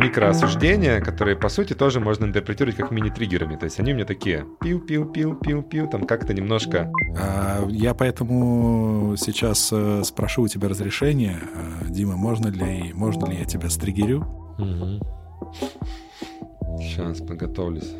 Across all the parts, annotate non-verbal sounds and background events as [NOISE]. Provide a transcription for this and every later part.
микроосуждения, которые, по сути, тоже можно интерпретировать как мини-триггерами. То есть они у меня такие пиу-пиу-пиу-пиу-пиу, там как-то немножко... А, я поэтому сейчас э, спрошу у тебя разрешение. А, Дима, можно ли, можно ли я тебя стригерю? Угу. Сейчас подготовлюсь.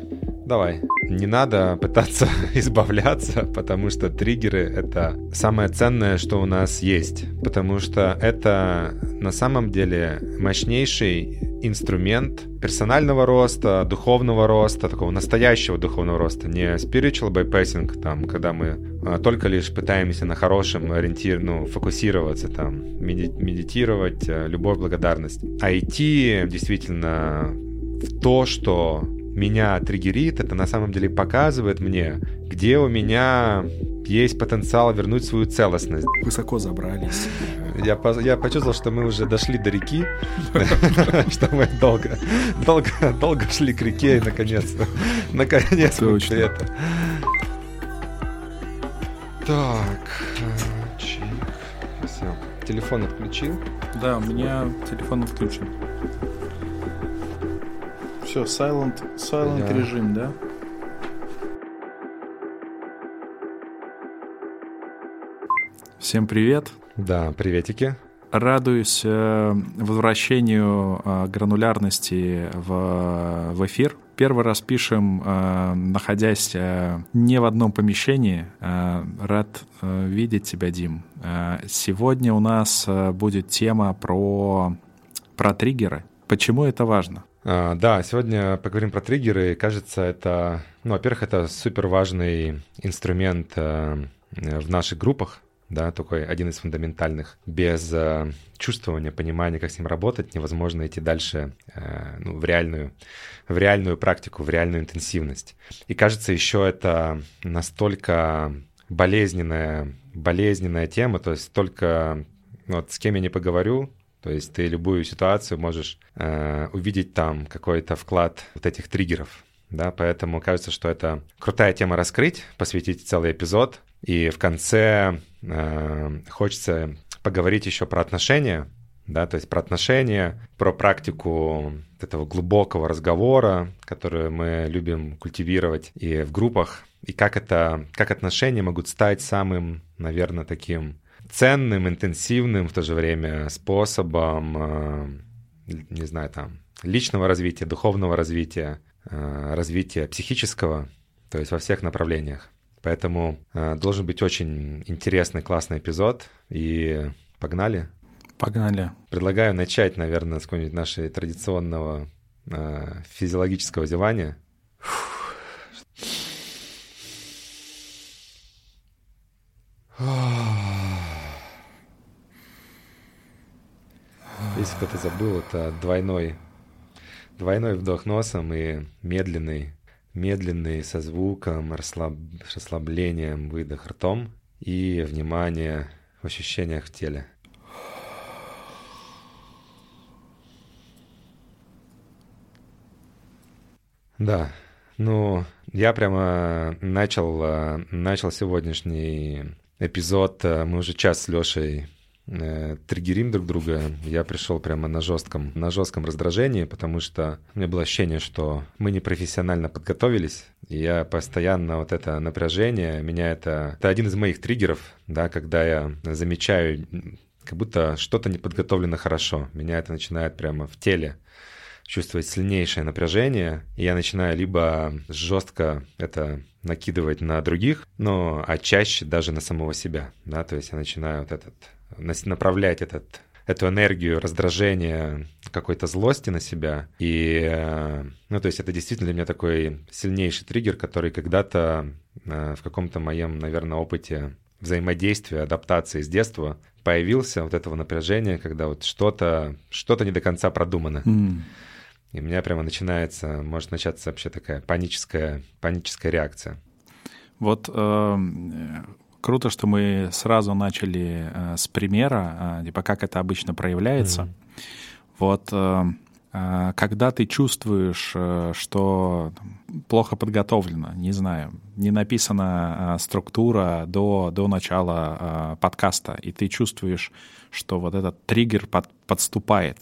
Давай. Не надо пытаться [LAUGHS] избавляться, потому что триггеры — это самое ценное, что у нас есть. Потому что это на самом деле мощнейший инструмент персонального роста, духовного роста, такого настоящего духовного роста, не spiritual bypassing, там, когда мы а, только лишь пытаемся на хорошем ориентир, ну, фокусироваться, там, медитировать, а, любовь, благодарность, а идти действительно в то, что меня триггерит, это на самом деле показывает мне, где у меня есть потенциал вернуть свою целостность. Высоко забрались. Я, я почувствовал, что мы уже дошли до реки, [LAUGHS] что мы долго, долго, долго шли к реке и наконец, наконец Точно. это. Так, чик. Все. Телефон отключил? Да, у меня телефон отключен. Все, silent, silent Я... режим, да? Всем привет. Да, приветики. Радуюсь э, возвращению э, гранулярности в, в эфир. Первый раз пишем, э, находясь э, не в одном помещении. Э, рад э, видеть тебя, Дим. Э, сегодня у нас э, будет тема про, про триггеры. Почему это важно? А, да, сегодня поговорим про триггеры. Кажется, это, ну, во-первых, это супер важный инструмент э, в наших группах, да, такой один из фундаментальных. Без э, чувствования, понимания, как с ним работать, невозможно идти дальше э, ну, в реальную, в реальную практику, в реальную интенсивность. И кажется, еще это настолько болезненная, болезненная тема, то есть только ну, вот с кем я не поговорю, то есть ты любую ситуацию можешь э, увидеть там какой-то вклад вот этих триггеров. Да, поэтому кажется, что это крутая тема раскрыть, посвятить целый эпизод. И в конце э, хочется поговорить еще про отношения, да, то есть про отношения, про практику этого глубокого разговора, которую мы любим культивировать и в группах, и как это, как отношения могут стать самым, наверное, таким ценным, интенсивным в то же время способом, э, не знаю, там, личного развития, духовного развития, э, развития психического, то есть во всех направлениях. Поэтому э, должен быть очень интересный, классный эпизод. И погнали. Погнали. Предлагаю начать, наверное, с какого-нибудь нашего традиционного физиологического зевания. Если кто-то забыл, это двойной, двойной вдох носом и медленный, медленный со звуком, расслаб, расслаблением выдох ртом и внимание в ощущениях в теле. Да, ну, я прямо начал, начал сегодняшний эпизод. Мы уже час с Лешей э, триггерим друг друга, я пришел прямо на жестком, на жестком раздражении, потому что у меня было ощущение, что мы не профессионально подготовились, и я постоянно вот это напряжение, меня это, это один из моих триггеров, да, когда я замечаю, как будто что-то не подготовлено хорошо, меня это начинает прямо в теле чувствовать сильнейшее напряжение, и я начинаю либо жестко это накидывать на других, но а чаще даже на самого себя, да, то есть я начинаю вот этот направлять этот, эту энергию раздражения, какой-то злости на себя. И, э, ну, то есть это действительно для меня такой сильнейший триггер, который когда-то э, в каком-то моем, наверное, опыте взаимодействия, адаптации с детства появился вот этого напряжения, когда вот что-то что не до конца продумано. Mm. И у меня прямо начинается, может начаться вообще такая паническая, паническая реакция. Вот э, Круто, что мы сразу начали э, с примера, э, типа как это обычно проявляется. Mm-hmm. Вот э, А, когда ты чувствуешь, э, что плохо подготовлено, не знаю, не написана а, структура до, до начала а, подкаста, и ты чувствуешь, что вот этот триггер под, подступает,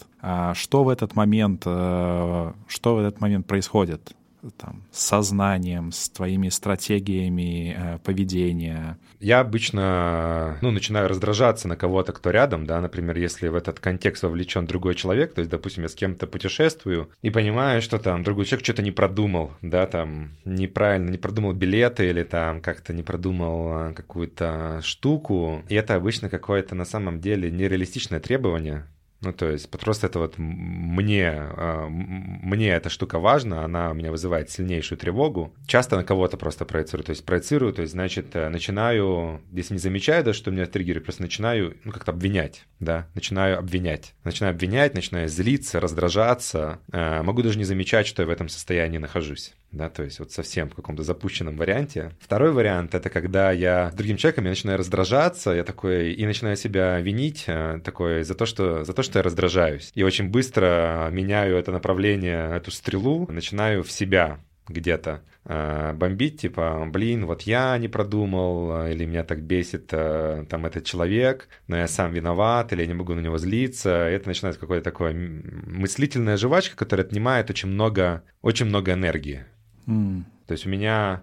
что в этот момент, э, что в этот момент происходит? там, с сознанием, с твоими стратегиями э, поведения? Я обычно ну, начинаю раздражаться на кого-то, кто рядом, да, например, если в этот контекст вовлечен другой человек, то есть, допустим, я с кем-то путешествую и понимаю, что там другой человек что-то не продумал, да, там неправильно, не продумал билеты или там как-то не продумал э, какую-то штуку, и это обычно какое-то на самом деле нереалистичное требование, ну, то есть просто это вот мне, а, мне эта штука важна, она у меня вызывает сильнейшую тревогу. Часто на кого-то просто проецирую, то есть проецирую, то есть, значит, э, начинаю, если не замечаю, да, что у меня триггеры, просто начинаю, ну, как-то обвинять, да, начинаю обвинять. Начинаю обвинять, начинаю злиться, раздражаться. Э, могу даже не замечать, что я в этом состоянии нахожусь да, то есть вот совсем в каком-то запущенном варианте. Второй вариант — это когда я с другим человеком я начинаю раздражаться, я такой, и начинаю себя винить э, такой за то, что, за то, что я раздражаюсь. И очень быстро меняю это направление, эту стрелу, начинаю в себя где-то э, бомбить, типа, блин, вот я не продумал, или меня так бесит э, там этот человек, но я сам виноват, или я не могу на него злиться. Это начинается какое-то такое мыслительная жвачка, которая отнимает очень много, очень много энергии. Mm. То есть у меня,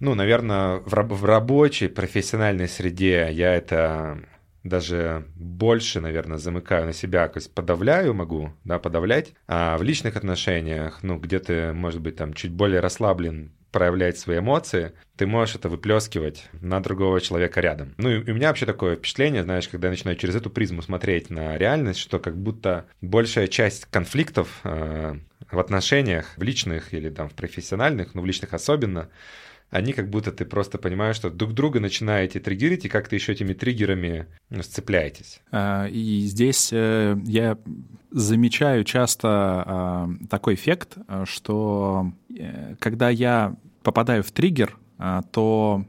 ну, наверное, в, раб- в рабочей, профессиональной среде я это даже больше, наверное, замыкаю на себя, то есть подавляю могу, да, подавлять, а в личных отношениях, ну, где ты, может быть, там чуть более расслаблен, проявлять свои эмоции, ты можешь это выплескивать на другого человека рядом. Ну и у меня вообще такое впечатление, знаешь, когда я начинаю через эту призму смотреть на реальность, что как будто большая часть конфликтов э, в отношениях, в личных или там в профессиональных, но в личных особенно, они как будто ты просто понимаешь, что друг друга начинаете триггерить, и как-то еще этими триггерами ну, сцепляетесь. А, и здесь э, я замечаю часто а, такой эффект, что э, когда я попадаю в триггер, а, то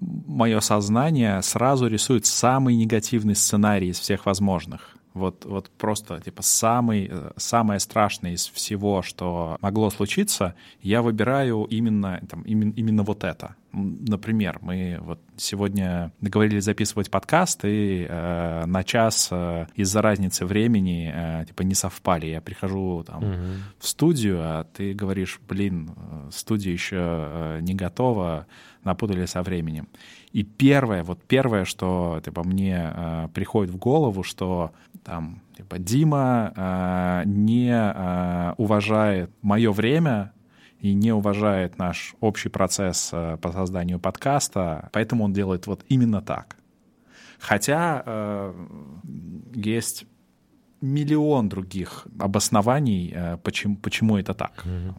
мое сознание сразу рисует самый негативный сценарий из всех возможных вот, вот просто типа самый, э, самое страшное из всего, что могло случиться, я выбираю именно, там, именно, именно вот это. Например, мы вот сегодня договорились записывать подкаст, и э, на час э, из-за разницы времени э, типа не совпали. Я прихожу там угу. в студию, а ты говоришь, блин, э, студия еще э, не готова, напутали со временем. И первое, вот первое, что типа, мне э, приходит в голову, что там типа Дима э, не э, уважает мое время и не уважает наш общий процесс э, по созданию подкаста, поэтому он делает вот именно так. Хотя э, есть миллион других обоснований, э, почему, почему это так. Mm-hmm.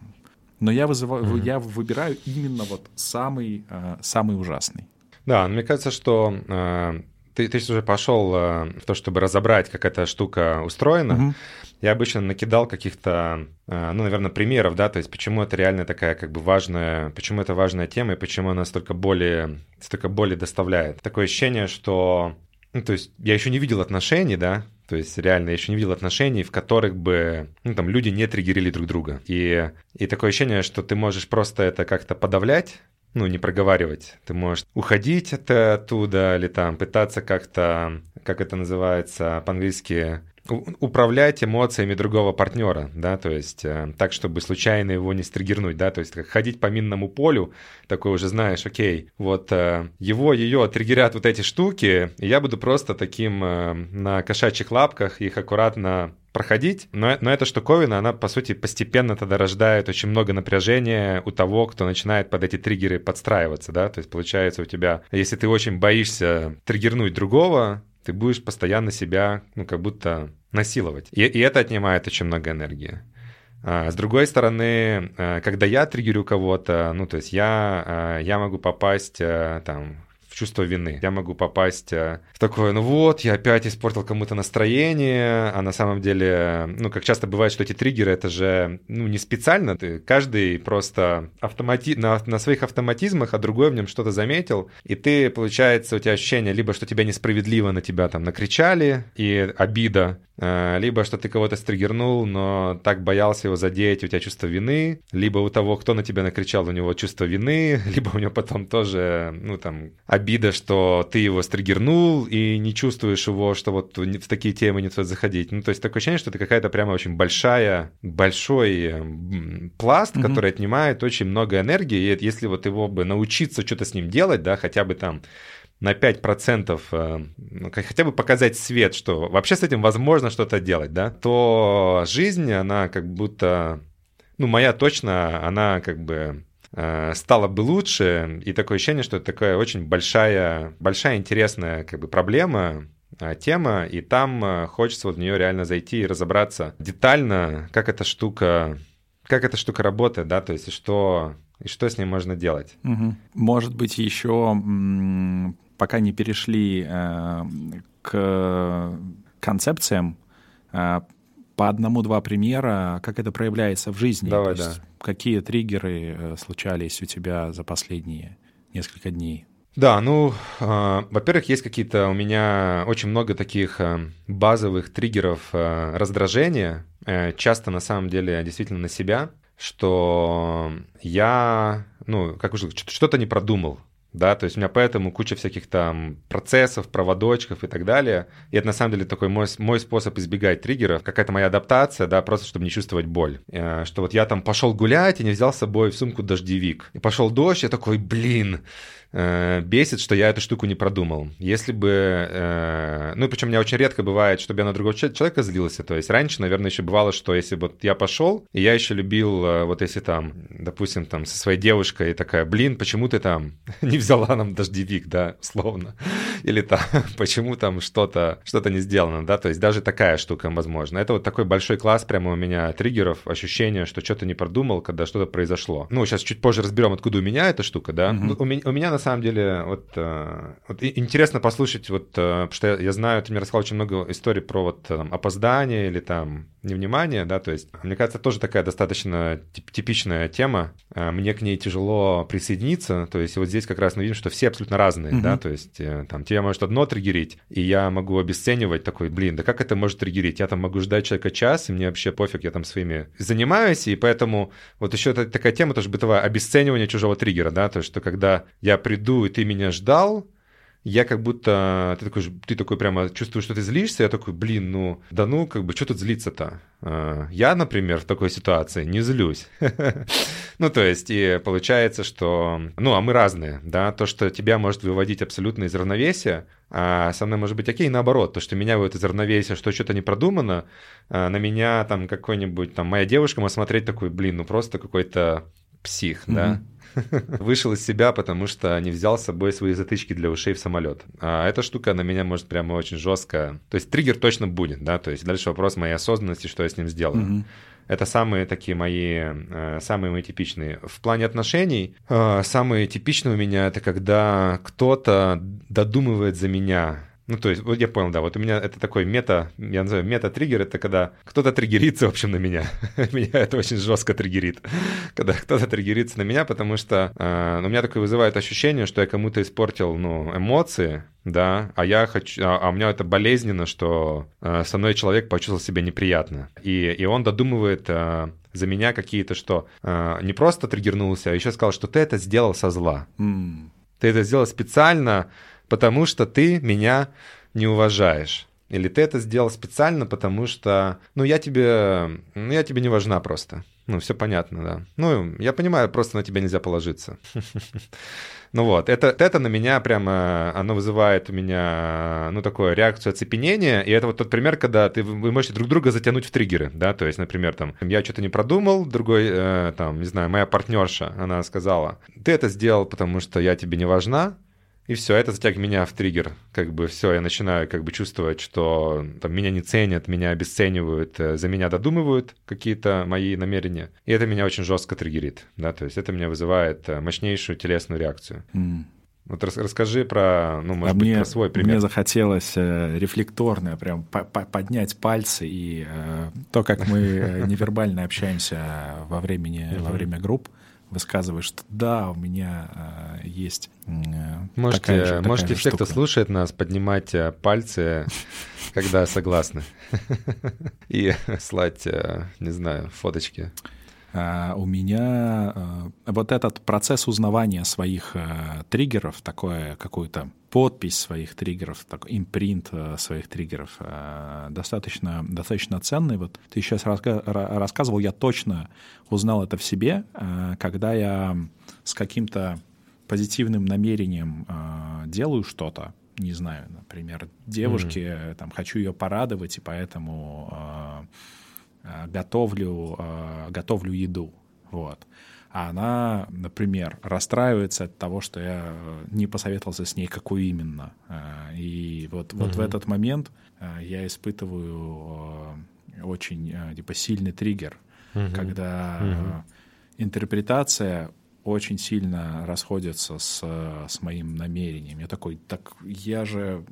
Но я, вызываю, mm-hmm. я выбираю именно вот самый, э, самый ужасный. Да, мне кажется, что э, ты, ты уже пошел э, в то, чтобы разобрать, как эта штука устроена. Угу. Я обычно накидал каких-то, э, ну, наверное, примеров, да, то есть почему это реально такая как бы важная, почему это важная тема и почему она столько боли, столько боли доставляет. Такое ощущение, что, ну, то есть я еще не видел отношений, да, то есть реально я еще не видел отношений, в которых бы ну, там, люди не триггерили друг друга. И, и такое ощущение, что ты можешь просто это как-то подавлять, ну, не проговаривать. Ты можешь уходить от, оттуда или там пытаться как-то, как это называется по-английски, управлять эмоциями другого партнера, да, то есть э, так, чтобы случайно его не стригернуть, да, то есть как ходить по минному полю, такой уже знаешь, окей, вот э, его, ее триггерят вот эти штуки, и я буду просто таким э, на кошачьих лапках их аккуратно проходить, но, но эта штуковина, она, по сути, постепенно тогда рождает очень много напряжения у того, кто начинает под эти триггеры подстраиваться, да, то есть получается у тебя, если ты очень боишься триггернуть другого, ты будешь постоянно себя, ну, как будто насиловать. И, и это отнимает очень много энергии. А, с другой стороны, а, когда я триггерю кого-то, ну, то есть я, а, я могу попасть там чувство вины. Я могу попасть э, в такое, ну вот, я опять испортил кому-то настроение, а на самом деле, ну, как часто бывает, что эти триггеры, это же, ну, не специально, ты каждый просто автомати... на, на своих автоматизмах, а другой в нем что-то заметил, и ты, получается, у тебя ощущение либо, что тебя несправедливо на тебя там накричали, и обида, либо что ты кого-то стригернул, но так боялся его задеть, у тебя чувство вины, либо у того, кто на тебя накричал, у него чувство вины, [LAUGHS] либо у него потом тоже, ну, там, обида, что ты его стригернул и не чувствуешь его, что вот в такие темы не стоит заходить. Ну, то есть такое ощущение, что это какая-то прямо очень большая, большой пласт, mm-hmm. который отнимает очень много энергии, и если вот его бы научиться что-то с ним делать, да, хотя бы там на 5% э, ну, хотя бы показать свет, что вообще с этим возможно что-то делать, да, то жизнь, она как будто, ну, моя точно, она как бы э, стала бы лучше, и такое ощущение, что это такая очень большая, большая интересная как бы проблема, э, тема, и там хочется вот в нее реально зайти и разобраться детально, как эта штука, как эта штука работает, да, то есть что, и что с ней можно делать. Угу. Может быть, еще пока не перешли э, к концепциям, э, по одному-два примера, как это проявляется в жизни. Давай, да. Какие триггеры э, случались у тебя за последние несколько дней? Да, ну, э, во-первых, есть какие-то у меня очень много таких э, базовых триггеров э, раздражения, э, часто на самом деле действительно на себя, что я, ну, как уже что-то не продумал, да, то есть у меня поэтому куча всяких там процессов, проводочков и так далее. И это на самом деле такой мой, мой способ избегать триггеров, какая-то моя адаптация, да, просто чтобы не чувствовать боль. Э, что вот я там пошел гулять и не взял с собой в сумку дождевик. И пошел дождь, я такой, блин, э, бесит, что я эту штуку не продумал. Если бы... Э, ну, причем у меня очень редко бывает, чтобы я на другого человека злился. То есть раньше, наверное, еще бывало, что если бы я пошел, и я еще любил, э, вот если там, допустим, там со своей девушкой такая, блин, почему ты там [LAUGHS] не взяла нам дождевик, да, условно. Или там, [LAUGHS] почему там что-то что не сделано, да, то есть даже такая штука возможно. Это вот такой большой класс прямо у меня триггеров, ощущение, что что-то не продумал, когда что-то произошло. Ну, сейчас чуть позже разберем, откуда у меня эта штука, да. Mm-hmm. У, меня, у меня на самом деле вот, э, вот интересно послушать, вот, э, потому что я, я знаю, ты мне рассказал очень много историй про вот там, опоздание или там невнимание, да, то есть, мне кажется, тоже такая достаточно типичная тема. Э, мне к ней тяжело присоединиться, то есть вот здесь как раз мы видим, что все абсолютно разные, mm-hmm. да, то есть там тебя может одно триггерить, и я могу обесценивать такой, блин, да как это может триггерить? Я там могу ждать человека час, и мне вообще пофиг, я там своими занимаюсь, и поэтому вот еще такая тема тоже бытовая, обесценивание чужого триггера, да, то есть, что когда я приду, и ты меня ждал, я как будто, ты такой, ты такой прямо чувствуешь, что ты злишься, я такой, блин, ну, да ну, как бы, что тут злиться-то? А, я, например, в такой ситуации не злюсь. [LAUGHS] Ну, то есть, и получается, что, ну, а мы разные, да, то, что тебя может выводить абсолютно из равновесия, а со мной может быть окей, наоборот, то, что меня выводит из равновесия, что что-то не продумано, а на меня там какой-нибудь, там, моя девушка может смотреть такой, блин, ну, просто какой-то псих, да, [LAUGHS] вышел из себя, потому что не взял с собой свои затычки для ушей в самолет. А эта штука на меня может прямо очень жестко... То есть триггер точно будет, да, то есть дальше вопрос моей осознанности, что я с ним сделаю. Это самые такие мои, э, самые мои типичные. В плане отношений, э, самые типичные у меня это когда кто-то додумывает за меня ну, то есть, вот я понял, да, вот у меня это такой мета, я называю мета-триггер, это когда кто-то триггерится, в общем, на меня. [LAUGHS] меня это очень жестко триггерит, когда кто-то триггерится на меня, потому что э, у меня такое вызывает ощущение, что я кому-то испортил, ну, эмоции, да, а я хочу, а, а у меня это болезненно, что э, со мной человек почувствовал себя неприятно, и, и он додумывает э, за меня какие-то, что э, не просто триггернулся, а еще сказал, что ты это сделал со зла. Mm. Ты это сделал специально, потому что ты меня не уважаешь. Или ты это сделал специально, потому что, ну, я тебе, ну, я тебе не важна просто. Ну, все понятно, да. Ну, я понимаю, просто на тебя нельзя положиться. [LAUGHS] Ну вот, это, это на меня прямо, оно вызывает у меня, ну, такую реакцию оцепенения, и это вот тот пример, когда ты, вы можете друг друга затянуть в триггеры, да, то есть, например, там, я что-то не продумал, другой, э, там, не знаю, моя партнерша, она сказала, ты это сделал, потому что я тебе не важна, и все, это затягивает меня в триггер. Как бы все, я начинаю как бы чувствовать, что там, меня не ценят, меня обесценивают, э, за меня додумывают какие-то мои намерения. И это меня очень жестко триггерит. Да? То есть это меня вызывает э, мощнейшую телесную реакцию. Mm. Вот рас, расскажи про, ну, может а быть, мне, про свой пример. Мне захотелось э, рефлекторно прям по -по поднять пальцы и э, то, как мы э, невербально общаемся во, времени, во время групп, высказываешь, что да, у меня э, есть э, можете, такая же, такая можете же все, штука. кто слушает нас, поднимать э, пальцы, [LAUGHS] когда согласны. [LAUGHS] И слать, э, не знаю, фоточки. А, у меня э, вот этот процесс узнавания своих триггеров, такое какую-то подпись своих триггеров, так, импринт э, своих триггеров э, достаточно, достаточно ценный. Вот ты сейчас раска- рассказывал, я точно узнал это в себе, э, когда я с каким-то позитивным намерением делаю что-то, не знаю, например, девушке, э, там, хочу ее порадовать, и поэтому готовлю, готовлю еду, вот. А она, например, расстраивается от того, что я э, не посоветовался с ней, какую именно. Э, И вот, вот в этот момент э, я испытываю очень типа сильный триггер, Мгм. когда э, интерпретация очень сильно расходится с, с моим намерением. Я такой, так я же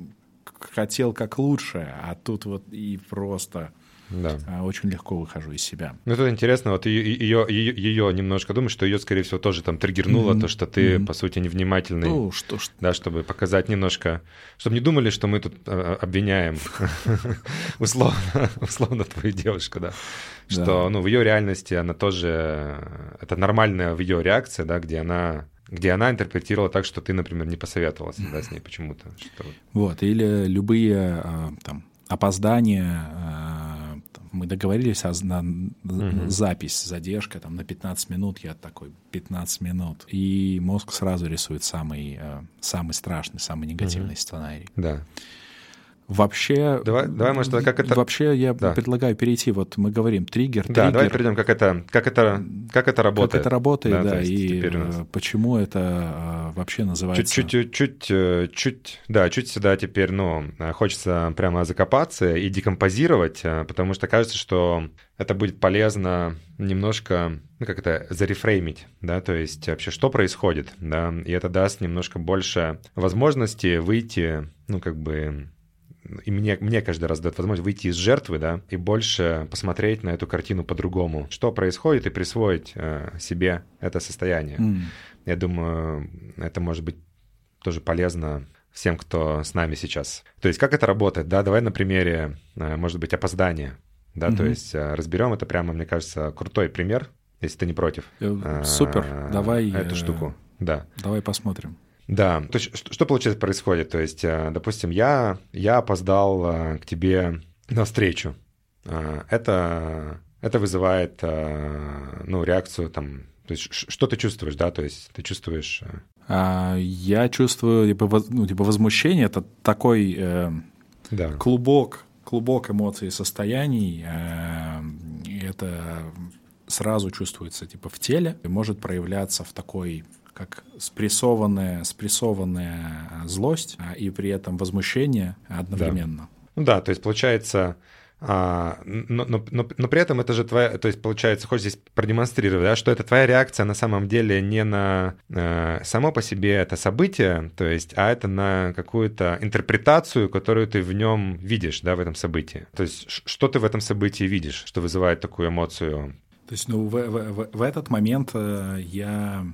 хотел как лучше, а тут вот и просто Да. э, очень легко выхожу из себя. Ну, тут интересно, вот ее, ее, ее, ее немножко думаю, что ее, скорее всего, тоже там триггернуло, Мгм. то, что ты, Мгм. по сути, невнимательный. Ну, что ж, да, чтобы показать немножко, чтобы не думали, что мы тут э, обвиняем [LAUGHS] условно, условно твою девушку, да, что, ну, в ее реальности она тоже, это нормальная в ее реакция, да, где она где она интерпретировала так, что ты, например, не посоветовался да, с ней почему-то. Что... вот. Или любые там опоздания, мы договорились о, на Мгм. запись, задержка там на 15 минут, я такой 15 минут, и мозг сразу рисует самый, э, самый страшный, самый негативный сценарий. Да. Вообще, Давай- давай, может, как это- Вообще я Да. предлагаю перейти, вот мы говорим триггер, Да, давай триггер, перейдем, как это, как это, как это работает. как это работает, да, есть и нас э, почему это э, вообще называется... Чуть-чуть, чуть, э, чуть, да, чуть сюда теперь, ну, хочется прямо закопаться и декомпозировать, потому что кажется, что это будет полезно немножко, ну, как это, зарефреймить, да, то есть вообще что происходит, да, и это даст немножко больше возможности выйти, ну, как бы, и мне, мне каждый раз дает возможность выйти из жертвы, да, и больше посмотреть на эту картину по-другому, что происходит, и присвоить э, себе это состояние. М. Я думаю, это может быть тоже полезно всем, кто с нами сейчас. То есть как это работает, да? Давай на примере, э, может быть, опоздания, да? То Мгм. есть э, разберем это прямо, мне кажется, крутой пример, если ты не против. Э, Супер, э, давай... Эту э, штуку, да. Давай посмотрим. Да, то есть что, что получается происходит? То есть, э, допустим, я, я опоздал э, к тебе на встречу. Э, Это, это вызывает, ну, реакцию там... То есть что ты чувствуешь, да? То есть ты чувствуешь... А, я чувствую типа, воз- ну, типа возмущение, это такой э, Да. клубок, клубок эмоций и состояний, э, это сразу чувствуется типа в теле, и может проявляться в такой как спрессованная, спрессованная э, злость а, и при этом возмущение одновременно. Ну да, то есть получается, а, но, но, но, но при этом это же твоя, то есть получается, хочешь здесь продемонстрировать, да, что это твоя реакция на самом деле не на э, само по себе это событие, то есть, а это на какую-то интерпретацию, которую ты в нем видишь, да, в этом событии. То есть, что ты в этом событии видишь, что вызывает такую эмоцию? То есть, ну, в, в- в- в этот момент э, я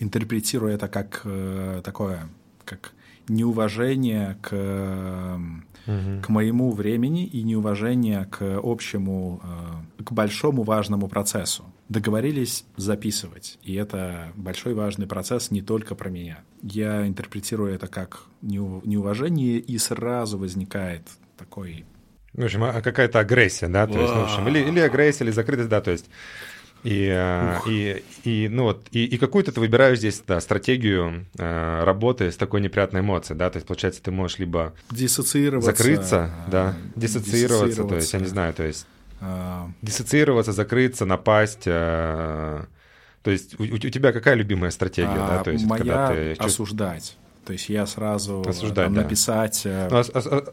интерпретирую это как э, такое, как неуважение к, э, к моему времени и неуважение к общему, э, к большому важному процессу. Договорились записывать, и это большой важный процесс не только про меня. Я интерпретирую это как неу- неуважение, и сразу возникает такой В общем, а- какая-то агрессия, да, то есть, в общем, или, или агрессия, или закрытость, да, то есть, и, э, и, и, ну вот, и, и какую-то ты выбираешь здесь, да, стратегию э, работы с такой неприятной эмоцией, да, то есть, получается, ты можешь либо диссоциироваться. закрыться, да, э, диссоциироваться, то есть, я не знаю, то есть, э, диссоциироваться, закрыться, напасть, э, то есть, у, у тебя какая любимая стратегия, да, А то есть, моя когда ты осуждать. То есть я сразу Осуждать, там, да. написать, э, Ну, ос- ос-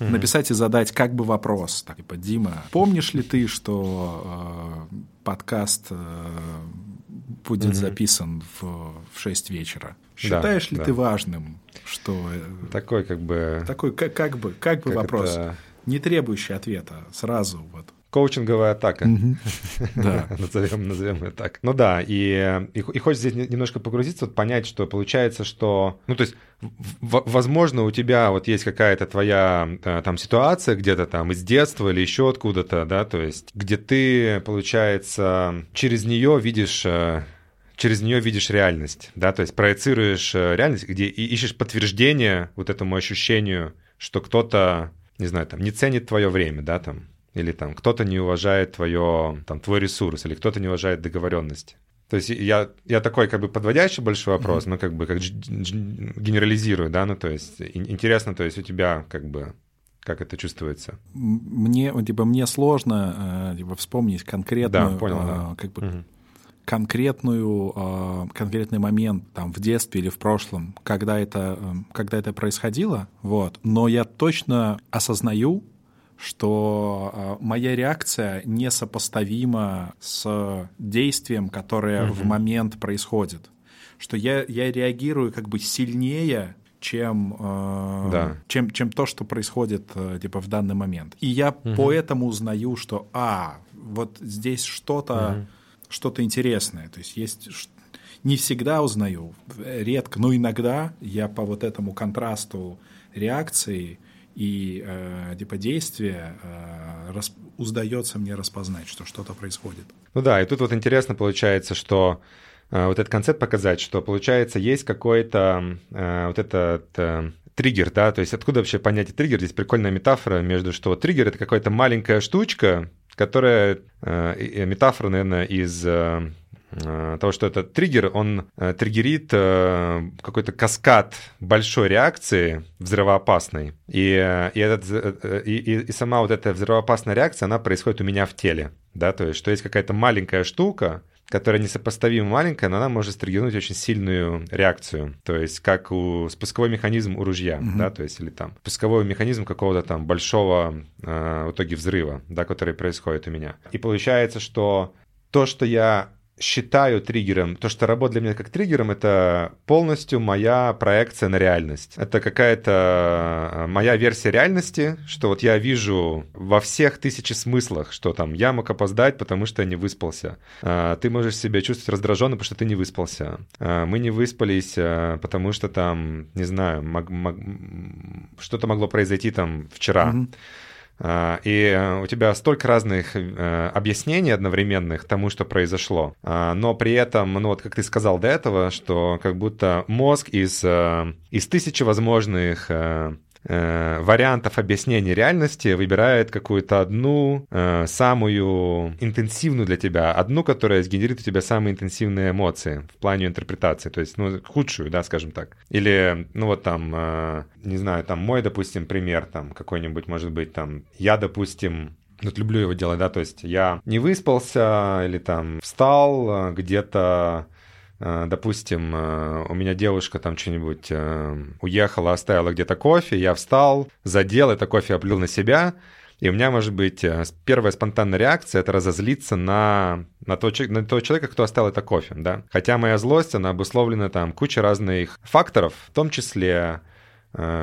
ос- написать и задать как бы вопрос. Так, типа, Дима, помнишь ли ты, что э, подкаст э, будет записан в, в 6 вечера? Считаешь ли да. ты важным, что э, такой как бы... такой как, как бы как бы как вопрос, это- не требующий ответа, сразу вот. Коучинговая атака. [LAUGHS] назовем, назовем ее так. Ну да, и, и, и хочется здесь немножко погрузиться, вот понять, что получается, что... Ну то есть, возможно, у тебя вот есть какая-то твоя э, там ситуация где-то там из детства или еще откуда-то, да, то есть, где ты, получается, через нее видишь э, через нее видишь реальность, да, то есть проецируешь э, реальность, где и ищешь подтверждение вот этому ощущению, что кто-то, не знаю, там, не ценит твое время, да, там, или там кто-то не уважает твое, там, твой ресурс, или кто-то не уважает договоренности. То есть я, я такой как бы подводящий большой вопрос, mm-hmm. ну как бы как генерализирую, да, ну то есть интересно, то есть у тебя как бы как это чувствуется? Мне, типа, мне сложно э, типа, вспомнить конкретную, да, понял, да. Э, как бы, угу. конкретную, э, конкретный момент там в детстве или в прошлом, когда это, когда это происходило, вот. Но я точно осознаю, что а, моя реакция несопоставима с действием, которое угу. в момент происходит. Что я, я реагирую как бы сильнее, чем, э, да. чем, чем то, что происходит э, типа, в данный момент. И я угу. поэтому узнаю, что, а, вот здесь что-то угу. что интересное. То есть есть не всегда узнаю, редко, но иногда я по вот этому контрасту реакции и э, типа действия э, рас, удается мне распознать, что что-то происходит. Ну да, и тут вот интересно получается, что э, вот этот концепт показать, что получается есть какой-то э, вот этот э, триггер, да, то есть откуда вообще понятие триггер? Здесь прикольная метафора между, что триггер — это какая-то маленькая штучка, которая, э, метафора, наверное, из Э, того, что этот триггер, он э, триггерит э, какой-то каскад большой реакции взрывоопасной. И, и, этот, и, и сама вот эта взрывоопасная реакция, она происходит у меня в теле. Да, то есть, что есть какая-то маленькая штука, которая несопоставимо маленькая, но она может стригернуть очень сильную реакцию. То есть как у спусковой механизм у ружья, mm-hmm. да, то есть или там спусковой механизм какого-то там большого э, в итоге взрыва, да, который происходит у меня. И получается, что то, что я считаю триггером, то, что работа для меня как триггером, это полностью моя проекция на реальность. Это какая-то э, моя версия реальности, что вот я вижу во всех тысячи смыслах, что там я мог опоздать, потому что я не выспался. А, ты можешь себя чувствовать раздраженным, потому что ты не выспался. А, мы не выспались, э, потому что там, не знаю, мог, мог, что-то могло произойти там вчера. Mm-hmm. А, и э, у тебя столько разных э, объяснений одновременных тому, что произошло. А, но при этом, ну вот как ты сказал до этого, что как будто мозг из, э, из тысячи возможных э, вариантов объяснения реальности выбирает какую-то одну э, самую интенсивную для тебя, одну, которая сгенерит у тебя самые интенсивные эмоции в плане интерпретации, то есть, ну, худшую, да, скажем так. Или, ну, вот там, э, не знаю, там мой, допустим, пример, там, какой-нибудь, может быть, там, я, допустим, вот люблю его делать, да, то есть я не выспался или там встал э, где-то допустим, э, у меня девушка там что-нибудь э, уехала, оставила где-то кофе, я встал, задел, это кофе облил на себя, и у меня, может быть, первая спонтанная реакция — это разозлиться на, на, то, на того человека, кто оставил это кофе, да. Хотя моя злость, она обусловлена там кучей разных факторов, в том числе Э,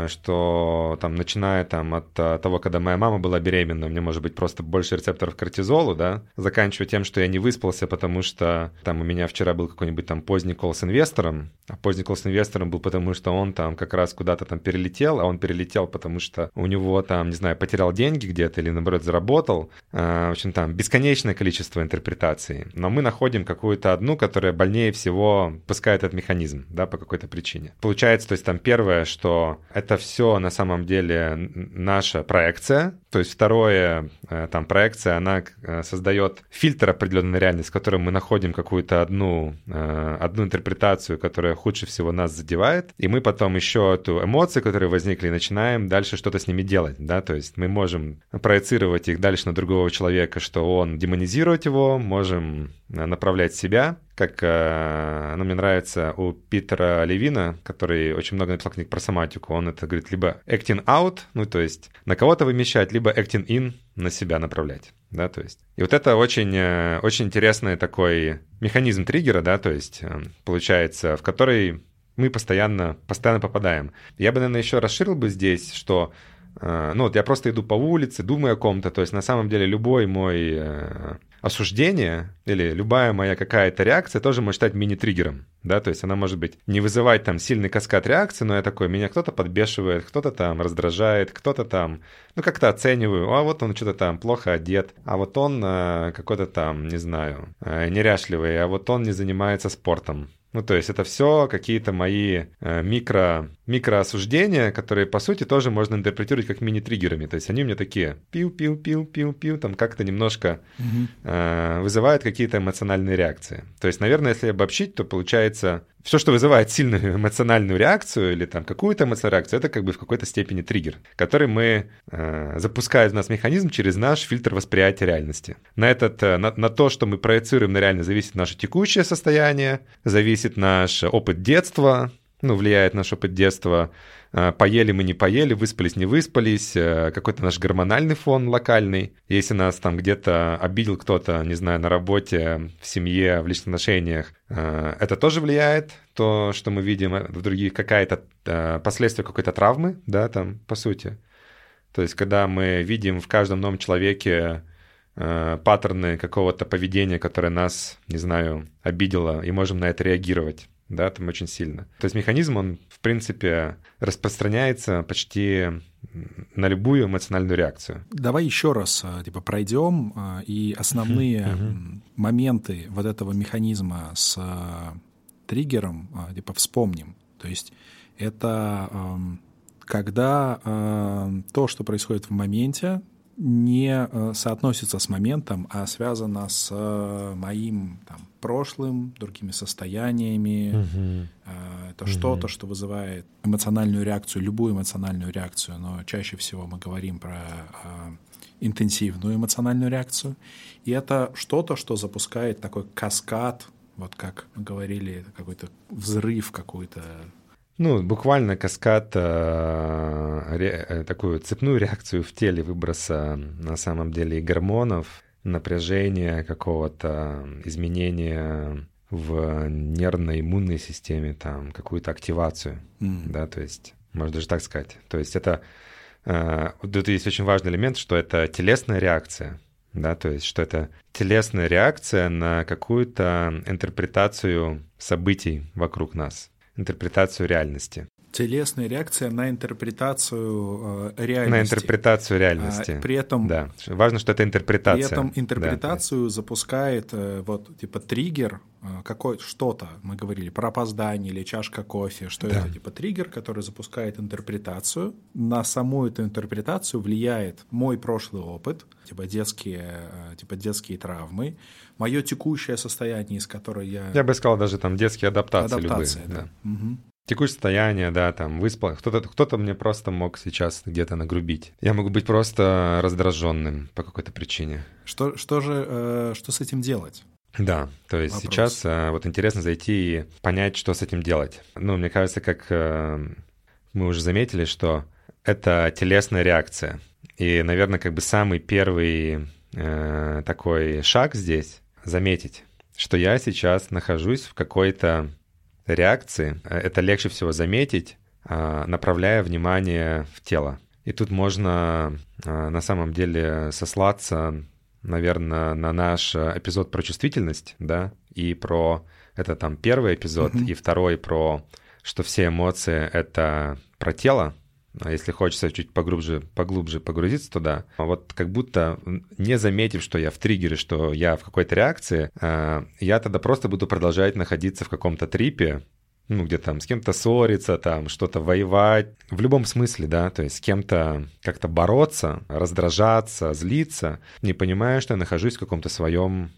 что там, начиная там от э, того, когда моя мама была беременна, у меня может быть просто больше рецепторов кортизолу, да, заканчивая тем, что я не выспался, потому что там у меня вчера был какой-нибудь там поздний кол с инвестором, а поздний кол с инвестором был потому, что он там как раз куда-то там перелетел, а он перелетел, потому что у него там, не знаю, потерял деньги где-то или, наоборот, заработал. Э, в общем, там бесконечное количество интерпретаций. Но мы находим какую-то одну, которая больнее всего пускает этот механизм, да, по какой-то причине. Получается, то есть там первое, что это все на самом деле наша проекция. То есть второе, э, там проекция, она э, создает фильтр определенной реальности, в котором мы находим какую-то одну, э, одну интерпретацию, которая худше всего нас задевает, и мы потом еще эту эмоцию, которые возникли, начинаем дальше что-то с ними делать, да, то есть мы можем проецировать их дальше на другого человека, что он демонизировать его, можем направлять себя, как ну, мне нравится у Питера Левина, который очень много написал книг про соматику, он это говорит либо acting out, ну то есть на кого-то вымещать, либо acting in, на себя направлять, да, то есть. И вот это очень, э, очень интересный такой механизм триггера, да, то есть э, получается, в который мы постоянно, постоянно попадаем. Я бы, наверное, еще расширил бы здесь, что ну вот я просто иду по улице, думаю о ком-то, то есть на самом деле любой мой э, осуждение или любая моя какая-то реакция тоже может стать мини-триггером, да, то есть она может быть не вызывать там сильный каскад реакции, но я такой, меня кто-то подбешивает, кто-то там раздражает, кто-то там, ну как-то оцениваю, а вот он что-то там плохо одет, а вот он э, какой-то там, не знаю, э, неряшливый, а вот он не занимается спортом, ну, то есть это все какие-то мои э, микро, микроосуждения, которые, по сути, тоже можно интерпретировать как мини-триггерами. То есть они у меня такие пиу-пиу-пиу-пиу-пиу, там как-то немножко угу. э, вызывают какие-то эмоциональные реакции. То есть, наверное, если обобщить, то получается все, что вызывает сильную [LAUGHS] эмоциональную реакцию или там какую-то эмоциональную реакцию, это как бы в какой-то степени триггер, который мы э, запускает в нас механизм через наш фильтр восприятия реальности. На, этот, э, на, на то, что мы проецируем на реальность, зависит наше текущее состояние, зависит наш опыт детства, ну, влияет наш опыт детства, э, поели мы, не поели, выспались, не выспались, э, какой-то наш гормональный фон локальный. Если нас там где-то обидел кто-то, не знаю, на работе, в семье, в личных отношениях, э, это тоже влияет, то, что мы видим в других, какая-то последствия какой-то травмы, да, там, по сути. То есть, когда мы видим в каждом новом человеке паттерны какого-то поведения, которое нас, не знаю, обидело, и можем на это реагировать да, там очень сильно. То есть механизм, он, в принципе, распространяется почти на любую эмоциональную реакцию. Давай еще раз а, типа пройдем а, и основные uh-huh. моменты вот этого механизма с а, триггером типа вспомним. То есть это когда то, что происходит в моменте, не э, соотносится с моментом, а связано с э, моим там, прошлым, другими состояниями. Угу. Это угу. что-то, что вызывает эмоциональную реакцию, любую эмоциональную реакцию, но чаще всего мы говорим про интенсивную эмоциональную реакцию. И это что-то, что запускает такой каскад, вот как мы говорили, какой-то взрыв какой-то ну, буквально каскад, э, ре, э, такую цепную реакцию в теле выброса на самом деле и гормонов, напряжения какого-то, изменения в нервной иммунной системе, там, какую-то активацию, mm. да, то есть, можно даже так сказать. То есть это, э, тут есть очень важный элемент, что это телесная реакция, да, то есть что это телесная реакция на какую-то интерпретацию событий вокруг нас интерпретацию реальности. Телесная реакция на интерпретацию э, реальности. На интерпретацию реальности. А, при этом... Да, важно, что это интерпретация. При этом интерпретацию да. запускает э, вот типа триггер, э, какой что-то, мы говорили про опоздание или чашка кофе, что да. это типа триггер, который запускает интерпретацию. На саму эту интерпретацию влияет мой прошлый опыт, типа детские, э, типа детские травмы, мое текущее состояние, из которого я... Я бы сказал даже там детские адаптации, адаптации любые. Да. Да. Угу. Текущее состояние, да, там, выспал. Кто-то кто мне просто мог сейчас где-то нагрубить. Я могу быть просто раздраженным по какой-то причине. Что, что же, э, что с этим делать? Да, то есть Вопрос. сейчас э, вот интересно зайти и понять, что с этим делать. Ну, мне кажется, как э, мы уже заметили, что это телесная реакция. И, наверное, как бы самый первый э, такой шаг здесь заметить, что я сейчас нахожусь в какой-то реакции. Это легче всего заметить, а, направляя внимание в тело. И тут можно а, на самом деле сослаться, наверное, на наш эпизод про чувствительность, да, и про это там первый эпизод, mm-hmm. и второй про что все эмоции — это про тело, если хочется чуть поглубже, поглубже погрузиться туда, вот как будто не заметив, что я в триггере, что я в какой-то реакции, а, я тогда просто буду продолжать находиться в каком-то трипе, ну, где там с кем-то ссориться, там что-то воевать, в любом смысле, да, то есть с кем-то как-то бороться, раздражаться, злиться, не понимая, что я нахожусь в каком-то своем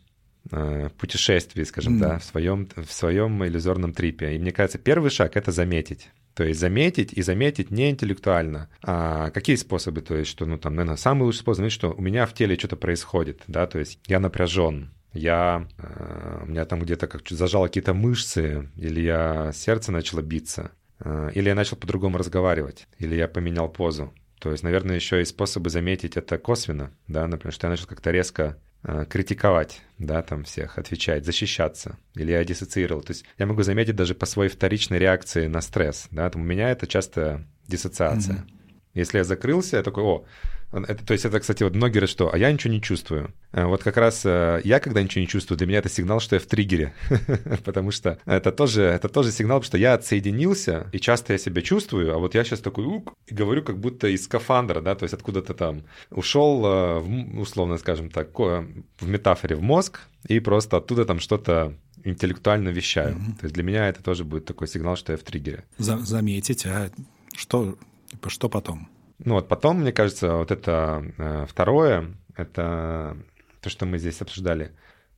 э, путешествии, скажем, mm. да, в своем, в своем иллюзорном трипе. И мне кажется, первый шаг — это заметить. То есть заметить и заметить не интеллектуально. А какие способы? То есть, что, ну, там, наверное, самый лучший способ, заметить, что у меня в теле что-то происходит, да, то есть я напряжен, я, э, у меня там где-то как зажало какие-то мышцы, или я сердце начало биться, э, или я начал по-другому разговаривать, или я поменял позу. То есть, наверное, еще и способы заметить это косвенно, да, например, что я начал как-то резко критиковать, да, там всех, отвечать, защищаться, или я диссоциировал. То есть я могу заметить даже по своей вторичной реакции на стресс, да, там у меня это часто диссоциация. Mm-hmm. Если я закрылся, я такой, о, это, то есть это, кстати, вот многие говорят, что «а я ничего не чувствую». Э, вот как раз э, я, когда ничего не чувствую, для меня это сигнал, что я в триггере, [LAUGHS] потому что это тоже, это тоже сигнал, что я отсоединился, и часто я себя чувствую, а вот я сейчас такой ук, и говорю как будто из скафандра, да, то есть откуда-то там ушел, э, условно скажем так, в метафоре в мозг, и просто оттуда там что-то интеллектуально вещаю. Mm-hmm. То есть для меня это тоже будет такой сигнал, что я в триггере. За- заметить, а что, типа, что потом? Ну вот потом, мне кажется, вот это э, второе, это то, что мы здесь обсуждали.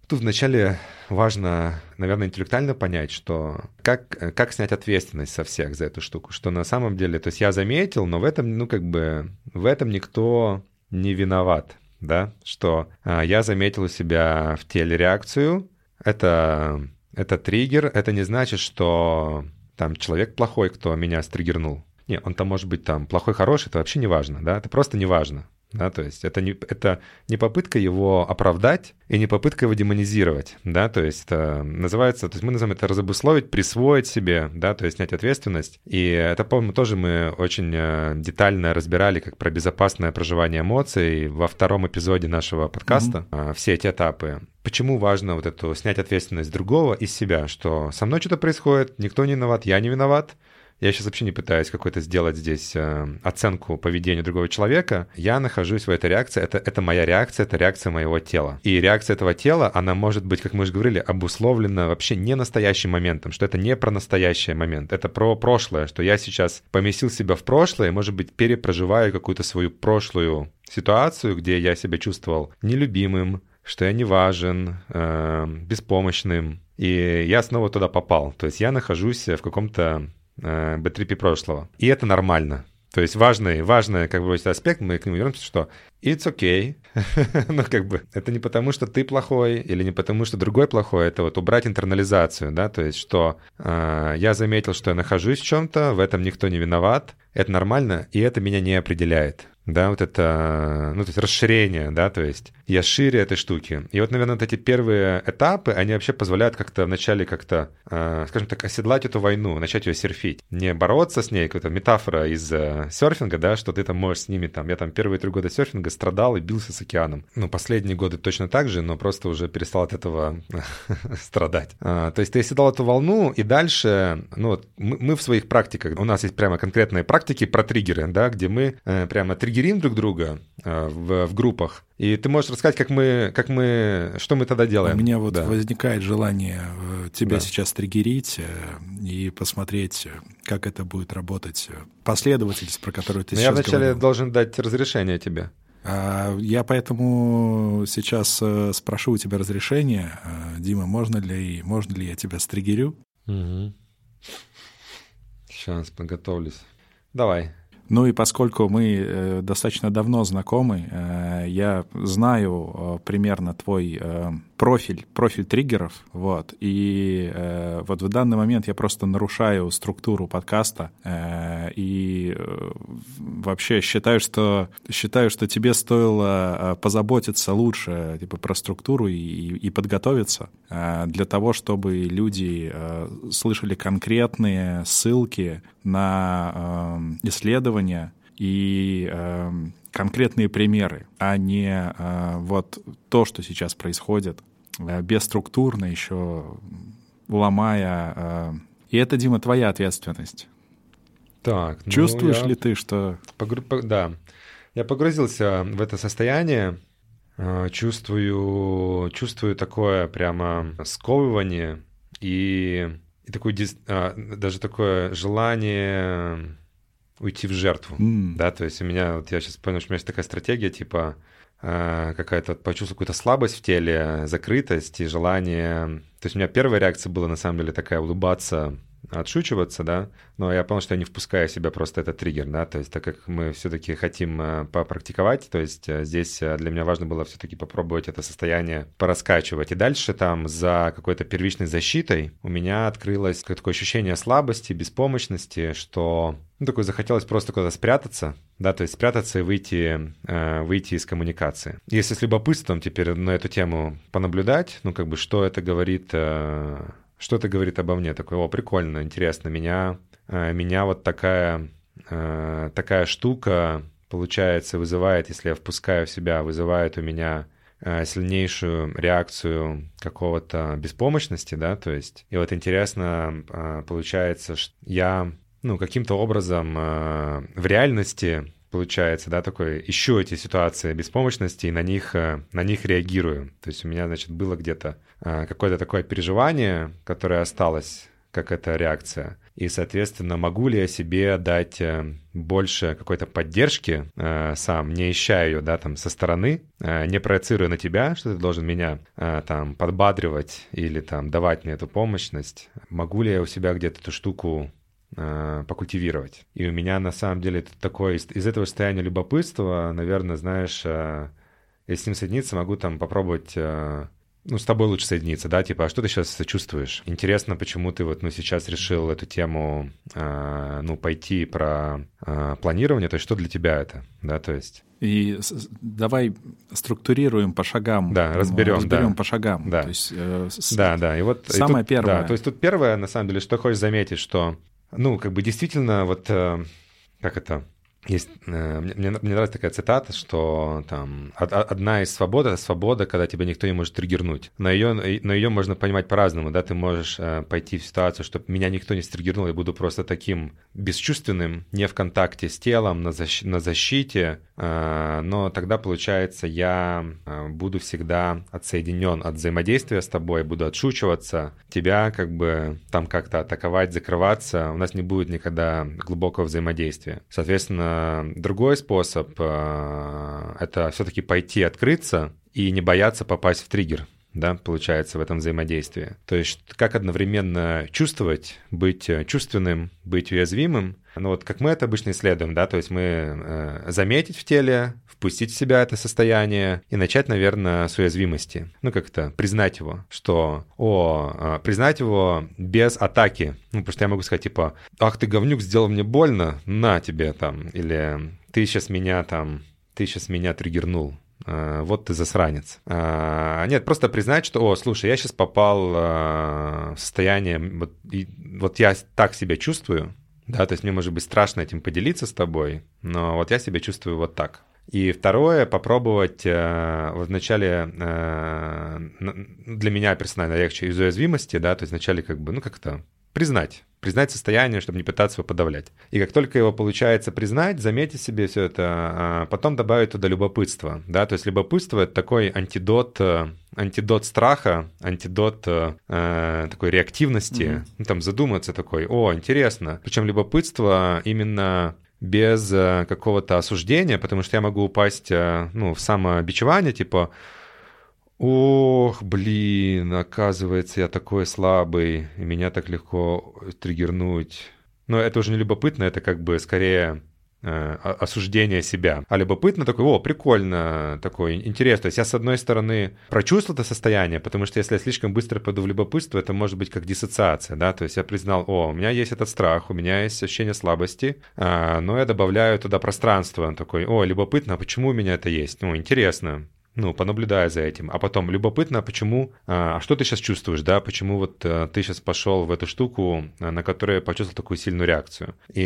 Тут вначале важно, наверное, интеллектуально понять, что как, как снять ответственность со всех за эту штуку, что на самом деле, то есть я заметил, но в этом, ну как бы, в этом никто не виноват, да, что а, я заметил у себя в теле реакцию, это, это триггер, это не значит, что там человек плохой, кто меня стриггернул, не, он там может быть там плохой, хороший, это вообще не важно, да, это просто не важно. Да, то есть это не, это не попытка его оправдать и не попытка его демонизировать, да, то есть это называется, то есть мы называем это разобусловить, присвоить себе, да, то есть снять ответственность. И это, по-моему, тоже мы очень э, детально разбирали, как про безопасное проживание эмоций во втором эпизоде нашего подкаста, mm-hmm. все эти этапы. Почему важно вот эту снять ответственность другого из себя, что со мной что-то происходит, никто не виноват, я не виноват, я сейчас вообще не пытаюсь какой-то сделать здесь э, оценку поведения другого человека. Я нахожусь в этой реакции. Это, это моя реакция, это реакция моего тела. И реакция этого тела, она может быть, как мы уже говорили, обусловлена вообще не настоящим моментом, что это не про настоящий момент, это про прошлое, что я сейчас поместил себя в прошлое, может быть, перепроживаю какую-то свою прошлую ситуацию, где я себя чувствовал нелюбимым, что я не важен, э, беспомощным, и я снова туда попал. То есть я нахожусь в каком-то B3P прошлого. И это нормально. То есть важный, важный как бы аспект, мы к нему вернемся, что it's okay. [LAUGHS] ну, как бы, это не потому, что ты плохой или не потому, что другой плохой, это вот убрать интернализацию, да, то есть что э, я заметил, что я нахожусь в чем-то, в этом никто не виноват, это нормально, и это меня не определяет да, вот это, ну, то есть расширение, да, то есть я шире этой штуки. И вот, наверное, вот эти первые этапы, они вообще позволяют как-то вначале как-то, э, скажем так, оседлать эту войну, начать ее серфить. Не бороться с ней, какая-то метафора из э, серфинга, да, что ты там можешь с ними там, я там первые три года серфинга страдал и бился с океаном. Ну, последние годы точно так же, но просто уже перестал от этого [LAUGHS] страдать. А, то есть ты оседал эту волну, и дальше, ну, мы, в своих практиках, у нас есть прямо конкретные практики про триггеры, да, где мы э, прямо триггеры триггерим друг друга э, в, в группах. И ты можешь рассказать, как мы, как мы, что мы тогда делаем. У меня вот да. возникает желание э, тебя да. сейчас триггерить э, и посмотреть, как это будет работать. Последовательность, про которую ты Но сейчас Я вначале говорил. должен дать разрешение тебе. А, я поэтому сейчас спрошу у тебя разрешение. Дима, можно ли, можно ли я тебя стригерю? Угу. Сейчас подготовлюсь. Давай. Ну и поскольку мы э, достаточно давно знакомы, э, я знаю э, примерно твой профиль, профиль триггеров, вот, и вот в данный момент я просто нарушаю структуру подкаста и вообще считаю, что считаю, что тебе стоило позаботиться лучше типа про структуру и, и подготовиться для того, чтобы люди слышали конкретные ссылки на исследования и э, конкретные примеры, а не э, вот то, что сейчас происходит, э, бесструктурно еще ломая. Э, и это, Дима, твоя ответственность. Так, ну, чувствуешь я... ли ты, что? Погру... Да, я погрузился в это состояние, э, чувствую, чувствую такое прямо сковывание и, и такое а, даже такое желание уйти в жертву, mm. да, то есть у меня, вот я сейчас понял, что у меня есть такая стратегия, типа э, какая-то, почувствовал какую-то слабость в теле, закрытость и желание, то есть у меня первая реакция была на самом деле такая улыбаться отшучиваться, да, но я понял, что я не впускаю в себя просто этот триггер, да, то есть так как мы все-таки хотим э, попрактиковать, то есть э, здесь э, для меня важно было все-таки попробовать это состояние пораскачивать. И дальше там за какой-то первичной защитой у меня открылось такое ощущение слабости, беспомощности, что ну, такое захотелось просто куда-то спрятаться, да, то есть спрятаться и выйти, э, выйти из коммуникации. Если с любопытством теперь на эту тему понаблюдать, ну, как бы, что это говорит э, что это говорит обо мне? Такой, о, прикольно, интересно, меня, э, меня вот такая э, такая штука, получается, вызывает, если я впускаю в себя, вызывает у меня э, сильнейшую реакцию какого-то беспомощности, да, то есть, и вот интересно, получается, что я, ну, каким-то образом в реальности получается, да, такой, ищу эти ситуации беспомощности и на них, на них реагирую. То есть у меня, значит, было где-то какое-то такое переживание, которое осталось как эта реакция. И, соответственно, могу ли я себе дать э, больше какой-то поддержки э, сам, не ища ее, да, там, со стороны, э, не проецируя на тебя, что ты должен меня э, там подбадривать или там давать мне эту помощность. Могу ли я у себя где-то эту штуку э, покультивировать? И у меня, на самом деле, это такое, из, из этого состояния любопытства, наверное, знаешь, э, если с ним соединиться, могу там попробовать... Э, ну, с тобой лучше соединиться, да, типа, а что ты сейчас чувствуешь? Интересно, почему ты вот, ну, сейчас решил эту тему, э, ну, пойти про э, планирование, то есть что для тебя это, да, то есть... И давай структурируем по шагам. Да, разберем. Разберем да. по шагам. Да. То есть, э, да, да. И вот самое и тут, первое. Да, то есть тут первое, на самом деле, что хочешь заметить, что, ну, как бы действительно, вот, э, как это, есть, э, мне, мне нравится такая цитата, что там одна из свобод — это свобода, когда тебя никто не может триггернуть. Но ее, но ее можно понимать по-разному, да, ты можешь э, пойти в ситуацию, чтобы меня никто не стриггернул, я буду просто таким бесчувственным, не в контакте с телом, на, защ, на защите, э, но тогда, получается, я буду всегда отсоединен от взаимодействия с тобой, буду отшучиваться, тебя как бы там как-то атаковать, закрываться, у нас не будет никогда глубокого взаимодействия. Соответственно, другой способ э, — это все-таки пойти открыться и не бояться попасть в триггер да, получается, в этом взаимодействии. То есть как одновременно чувствовать, быть чувственным, быть уязвимым. Ну вот как мы это обычно исследуем, да, то есть мы э, заметить в теле, впустить в себя это состояние и начать, наверное, с уязвимости. Ну как это, признать его, что, о, э, признать его без атаки. Ну что я могу сказать, типа, ах ты говнюк, сделал мне больно, на тебе там, или ты сейчас меня там, ты сейчас меня триггернул Э, вот ты засранец. А, нет, просто признать, что, о, слушай, я сейчас попал э, в состояние, вот, и, вот я так себя чувствую, да, то есть мне может быть страшно этим поделиться с тобой, но вот я себя чувствую вот так. И второе, попробовать э, вначале э, для меня персонально легче из уязвимости, да, то есть вначале как бы, ну как-то признать, признать состояние, чтобы не пытаться его подавлять. И как только его получается признать, заметить себе все это, а потом добавить туда любопытство, да, то есть любопытство — это такой антидот, э, антидот страха, антидот э, такой реактивности, mm-hmm. ну, там задуматься такой, о, интересно. Причем любопытство именно без э, какого-то осуждения, потому что я могу упасть, э, ну, в самобичевание, типа, Ох, блин, оказывается, я такой слабый, и меня так легко триггернуть. Но это уже не любопытно, это как бы скорее э, осуждение себя. А любопытно такой, о, прикольно, такой интерес. То есть я, с одной стороны, прочувствовал это состояние, потому что если я слишком быстро пойду в любопытство, это может быть как диссоциация, да, то есть я признал, о, у меня есть этот страх, у меня есть ощущение слабости, а, но я добавляю туда пространство, такой, о, любопытно, а почему у меня это есть? Ну, интересно, ну, понаблюдая за этим. А потом, любопытно, почему, а, а что ты сейчас чувствуешь, да, почему вот а, ты сейчас пошел в эту штуку, а, на которую почувствовал такую сильную реакцию. И,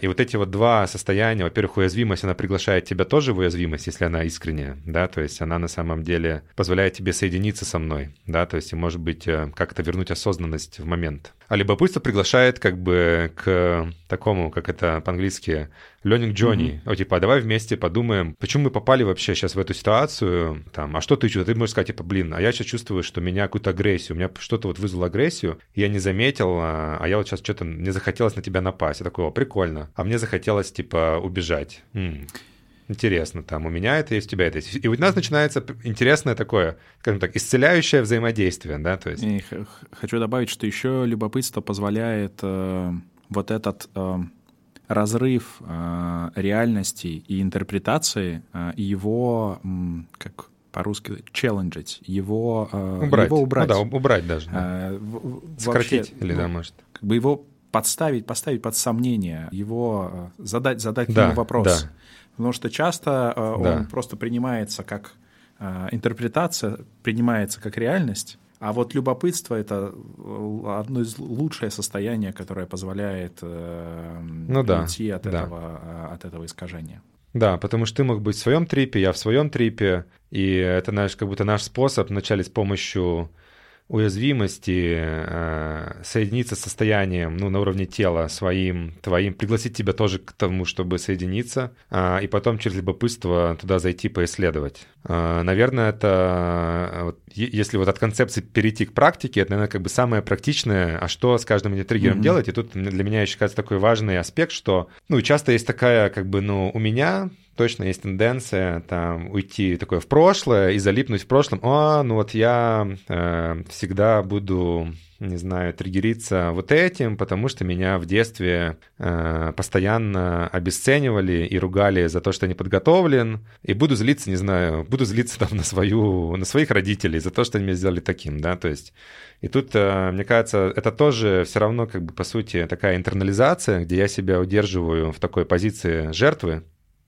и вот эти вот два состояния, во-первых, уязвимость, она приглашает тебя тоже в уязвимость, если она искренняя, да, то есть она на самом деле позволяет тебе соединиться со мной, да, то есть, может быть, э, как-то вернуть осознанность в момент. А любопытство приглашает как бы к такому, как это по-английски, learning journey. Mm-hmm. О, типа, а давай вместе подумаем, почему мы попали вообще сейчас в эту ситуацию, там, а что ты чувствуешь? Ты можешь сказать, типа, блин, а я сейчас чувствую, что меня какую-то агрессию, у меня что-то вот вызвало агрессию, я не заметил, а, а я вот сейчас что-то, мне захотелось на тебя напасть. Я такой, о, прикольно. А мне захотелось, типа, убежать. М-м интересно, там у меня это есть, у тебя это есть. И у нас начинается интересное такое, скажем так, исцеляющее взаимодействие, да, то есть. И хочу добавить, что еще любопытство позволяет э, вот этот э, разрыв э, реальности и интерпретации, э, его, э, как по-русски, челленджить, его э, убрать. Его убрать. Ну да, убрать даже. Да. Э, Сократить вообще, или, да, может. Как бы его подставить, поставить под сомнение, его э, задать, задать да, ему вопрос. Да Потому что часто э, да. он просто принимается как э, интерпретация, принимается как реальность, А вот любопытство — это одно из лучшее состояние, которое позволяет э, ну, да, уйти от, да. Этого, э, от этого искажения. Да, потому что ты мог быть в своем трипе, я в своем трипе, и это наш, как будто наш способ вначале с помощью уязвимости, э, соединиться с состоянием ну, на уровне тела своим, твоим, пригласить тебя тоже к тому, чтобы соединиться, э, и потом через любопытство туда зайти, поисследовать. Э, наверное, это, э, вот, если вот от концепции перейти к практике, это, наверное, как бы самое практичное, а что с каждым этим триггером mm-hmm. делать, и тут для меня еще кажется такой важный аспект, что, ну, часто есть такая, как бы, ну, у меня точно есть тенденция там уйти такое в прошлое и залипнуть в прошлом. А, ну вот я э, всегда буду, не знаю, триггериться вот этим, потому что меня в детстве э, постоянно обесценивали и ругали за то, что не подготовлен, и буду злиться, не знаю, буду злиться там [LAUGHS] на свою, на своих родителей за то, что они меня сделали таким, да, то есть и тут, э, мне кажется, это тоже все равно, как бы, по сути, такая интернализация, где я себя удерживаю в такой позиции жертвы,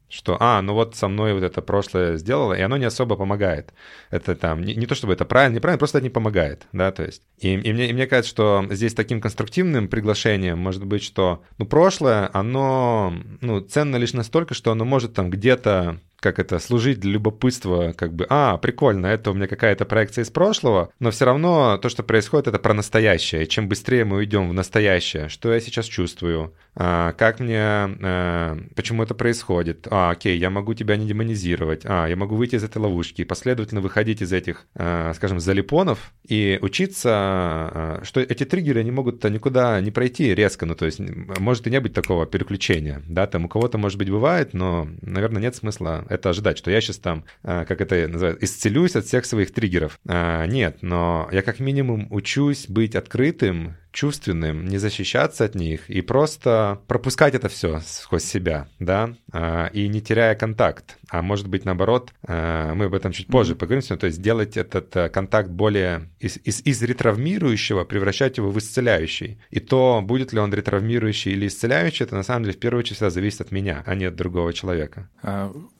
что, а, ну вот со мной вот это прошлое сделало, и оно не особо помогает. Это там, не, не то чтобы это правильно, неправильно, просто это не помогает, да, то есть. И, и, мне, и мне кажется, что здесь таким конструктивным приглашением может быть, что, ну, прошлое, оно, ну, ценно лишь настолько, что оно может там где-то как это, служить для любопытства, как бы, а, прикольно, это у меня какая-то проекция из прошлого, но все равно то, что происходит, это про настоящее. И чем быстрее мы уйдем в настоящее, что я сейчас чувствую, а, как мне, а, почему это происходит, а, окей, я могу тебя не демонизировать, а, я могу выйти из этой ловушки и последовательно выходить из этих, а, скажем, залипонов и учиться, а, что эти триггеры, они могут никуда не пройти резко, ну, то есть может и не быть такого переключения, да, там у кого-то, может быть, бывает, но, наверное, нет смысла это ожидать, что я сейчас там, а, как это называется, исцелюсь от всех своих триггеров. А, нет, но я как минимум учусь быть открытым, чувственным, не защищаться от них и просто пропускать это все сквозь себя, да, а, и не теряя контакт. А может быть, наоборот, мы об этом чуть позже mm-hmm. поговорим, то есть делать этот э, контакт более из, из, из ретравмирующего превращать его в исцеляющий. И то, будет ли он ретравмирующий или исцеляющий, это на самом деле в первую очередь всегда зависит от меня, а не от другого человека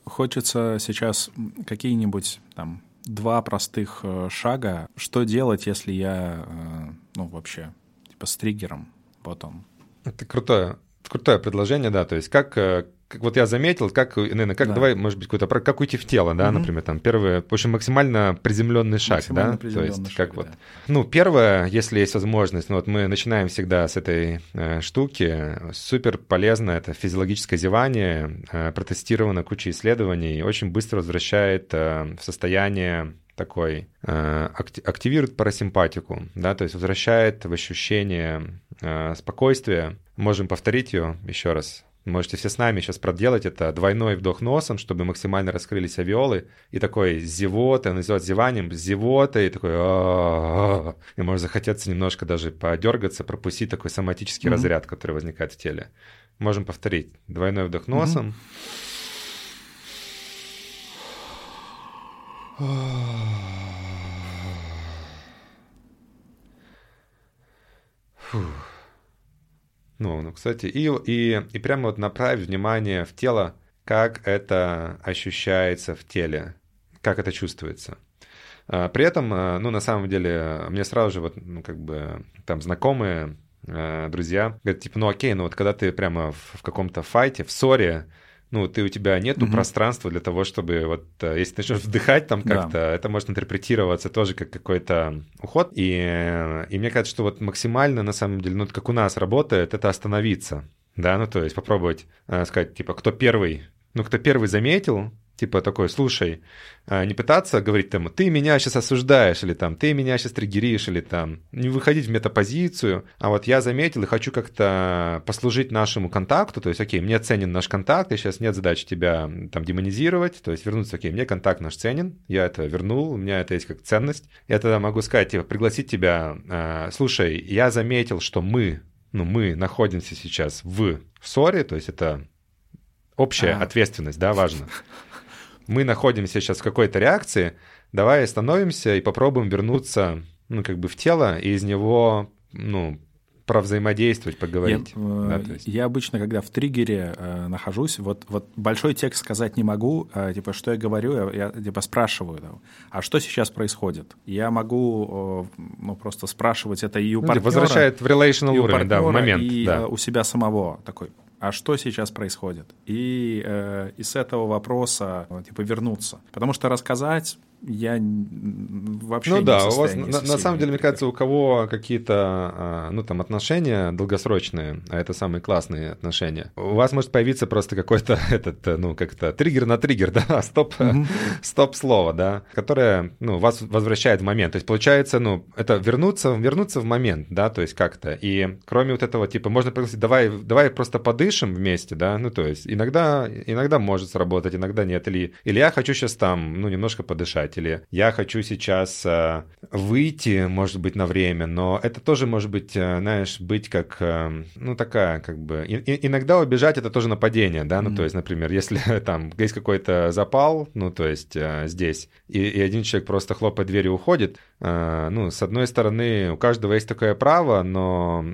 хочется сейчас какие-нибудь там два простых э, шага. Что делать, если я, э, ну, вообще, типа с триггером потом? Это крутое, крутое предложение, да. То есть как, э, как вот я заметил, как, наверное, как да. давай, может быть, какой-то как уйти в тело, да, угу. например, там первый, в общем, максимально приземленный шаг, максимально да, то есть шаг, как да. вот, ну первое, если есть возможность, ну вот мы начинаем всегда с этой э, штуки, супер полезно, это физиологическое зевание, э, протестировано кучей исследований, очень быстро возвращает э, в состояние такой э, активирует парасимпатику, да, то есть возвращает в ощущение э, спокойствия. Можем повторить ее еще раз. Можете все с нами сейчас проделать это двойной вдох носом, чтобы максимально раскрылись авиолы. И такой зевота, называют зеванием, зевота, и такой и может захотеться немножко даже подергаться, пропустить такой соматический разряд, который возникает в теле. Можем повторить. Двойной вдох носом. Ну, ну, кстати, и, и, и прямо вот направить внимание в тело, как это ощущается в теле, как это чувствуется. А, при этом, а, ну, на самом деле, мне сразу же вот, ну, как бы, там знакомые, а, друзья, говорят, типа, ну, окей, ну, вот когда ты прямо в, в каком-то файте, в ссоре, ну, ты у тебя нету угу. пространства для того, чтобы вот, э, если ты начнешь вдыхать там как-то, да. это может интерпретироваться тоже как какой-то уход. И, э, и мне кажется, что вот максимально, на самом деле, ну, как у нас работает, это остановиться, да, ну, то есть попробовать э, сказать, типа, кто первый, ну, кто первый заметил, Типа такой, слушай, а, не пытаться говорить там, ты меня сейчас осуждаешь, или там, ты меня сейчас триггеришь, или там, не выходить в метапозицию, а вот я заметил и хочу как-то послужить нашему контакту, то есть, окей, мне ценен наш контакт, и сейчас нет задачи тебя там демонизировать, то есть вернуться, окей, мне контакт наш ценен, я это вернул, у меня это есть как ценность, я тогда могу сказать, типа, пригласить тебя, а, слушай, я заметил, что мы, ну, мы находимся сейчас в ссоре, то есть это общая а. ответственность, да, важно [LAUGHS] мы находимся сейчас в какой-то реакции, давай остановимся и попробуем вернуться, ну, как бы в тело и из него, ну, провзаимодействовать, поговорить. Я, да, то есть. я обычно, когда в триггере э, нахожусь, вот, вот большой текст сказать не могу, э, типа, что я говорю, я, я типа спрашиваю, да, а что сейчас происходит? Я могу э, ну, просто спрашивать это и у ну, партнера. Возвращает в relational уровень, да, в момент. И да. Э, у себя самого такой, а что сейчас происходит? И э, из этого вопроса типа вернуться. Потому что рассказать я вообще ну не да, у вас на, на самом деле, мне кажется, у кого какие-то а, ну там отношения долгосрочные, а это самые классные отношения, у вас может появиться просто какой-то [LAUGHS] этот ну как-то триггер на триггер, [LAUGHS] да, стоп, mm-hmm. стоп слово, да, которое ну вас возвращает в момент. То есть получается, ну это вернуться, вернуться в момент, да, то есть как-то. И кроме вот этого типа можно пригласить, давай, давай просто подышим вместе, да, ну то есть иногда иногда может сработать, иногда нет, или или я хочу сейчас там ну немножко подышать или я хочу сейчас э, выйти, может быть, на время, но это тоже может быть, э, знаешь, быть как, э, ну, такая, как бы, и, иногда убежать это тоже нападение, да, ну, mm-hmm. то есть, например, если [LAUGHS] там есть какой-то запал, ну, то есть э, здесь, и, и один человек просто хлопает дверью и уходит, э, ну, с одной стороны, у каждого есть такое право, но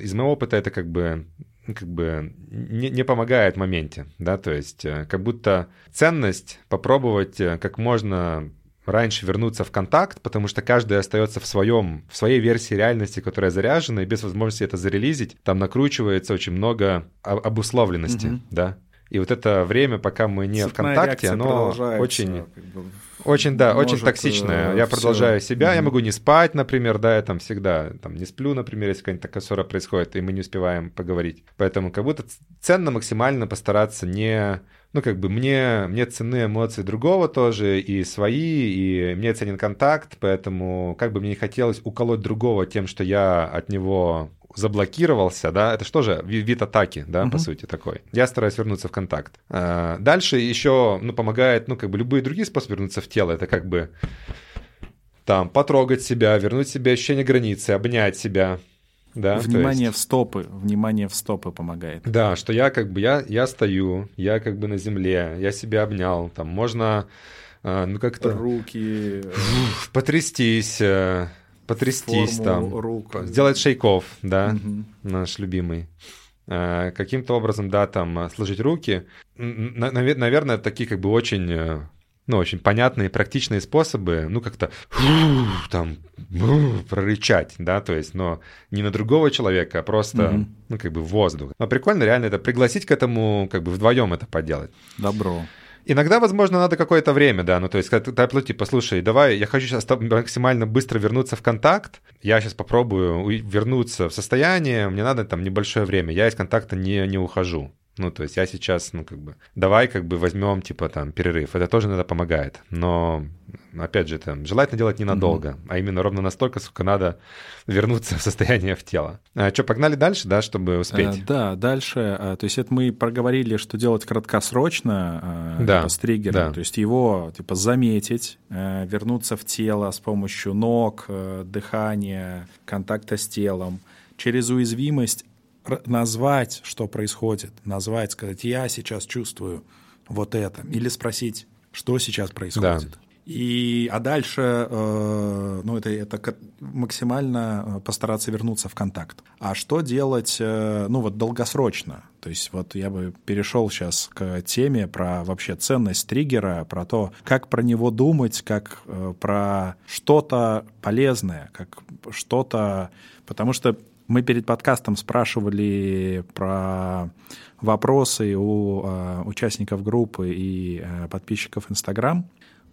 из моего опыта это как бы как бы не, не помогает в моменте, да, то есть э, как будто ценность попробовать э, как можно раньше вернуться в контакт, потому что каждый остается в своем, в своей версии реальности, которая заряжена, и без возможности это зарелизить, там накручивается очень много обусловленности, mm-hmm. да. И вот это время, пока мы не Цепная в контакте, оно очень, как бы, очень, да, очень токсичное. Я продолжаю себя, mm-hmm. я могу не спать, например, да, я там всегда там не сплю, например, если какая-нибудь такая ссора происходит, и мы не успеваем поговорить. Поэтому как будто ценно максимально постараться не ну, как бы мне, мне ценны эмоции другого тоже, и свои, и мне ценен контакт, поэтому как бы мне не хотелось уколоть другого тем, что я от него заблокировался, да, это что же вид атаки, да, uh-huh. по сути такой. Я стараюсь вернуться в контакт. А, дальше еще, ну, помогает, ну, как бы любые другие способы вернуться в тело, это как бы там потрогать себя, вернуть себе ощущение границы, обнять себя, да, внимание есть... в стопы, внимание в стопы помогает. Да, что я как бы я я стою, я как бы на земле, я себя обнял, там можно а, ну как-то руки потрястись, потрястись там, рук. сделать шейков, да, угу. наш любимый. Э, каким-то образом, да, там сложить руки. Наверное, такие как бы очень э, ну, очень понятные, практичные способы, ну, как-то там прорычать, да, то есть, но не на другого человека, а просто, mm-hmm. ну, как бы в воздух. Но прикольно реально это пригласить к этому, как бы вдвоем это поделать. Добро. Иногда, возможно, надо какое-то время, да, ну, то есть, когда ты, типа, слушай, давай, я хочу сейчас максимально быстро вернуться в контакт, я сейчас попробую вернуться в состояние, мне надо там небольшое время, я из контакта не, не ухожу. Ну, то есть я сейчас, ну, как бы, давай как бы возьмем, типа, там, перерыв. Это тоже иногда помогает. Но, опять же, там, желательно делать ненадолго, mm-hmm. а именно ровно настолько, сколько надо вернуться [LAUGHS] в состояние в тело. А, что, погнали дальше, да, чтобы успеть? А, да, дальше. А, то есть это мы проговорили, что делать краткосрочно а, да, типа, с триггером. Да. То есть его, типа, заметить, а, вернуться в тело с помощью ног, а, дыхания, контакта с телом. Через уязвимость назвать, что происходит, назвать, сказать, я сейчас чувствую вот это, или спросить, что сейчас происходит. Да. И, а дальше, э, ну, это, это максимально э, постараться вернуться в контакт. А что делать, э, ну, вот долгосрочно? То есть вот я бы перешел сейчас к теме про вообще ценность триггера, про то, как про него думать, как э, про что-то полезное, как что-то... Потому что мы перед подкастом спрашивали про вопросы у э, участников группы и э, подписчиков Инстаграм.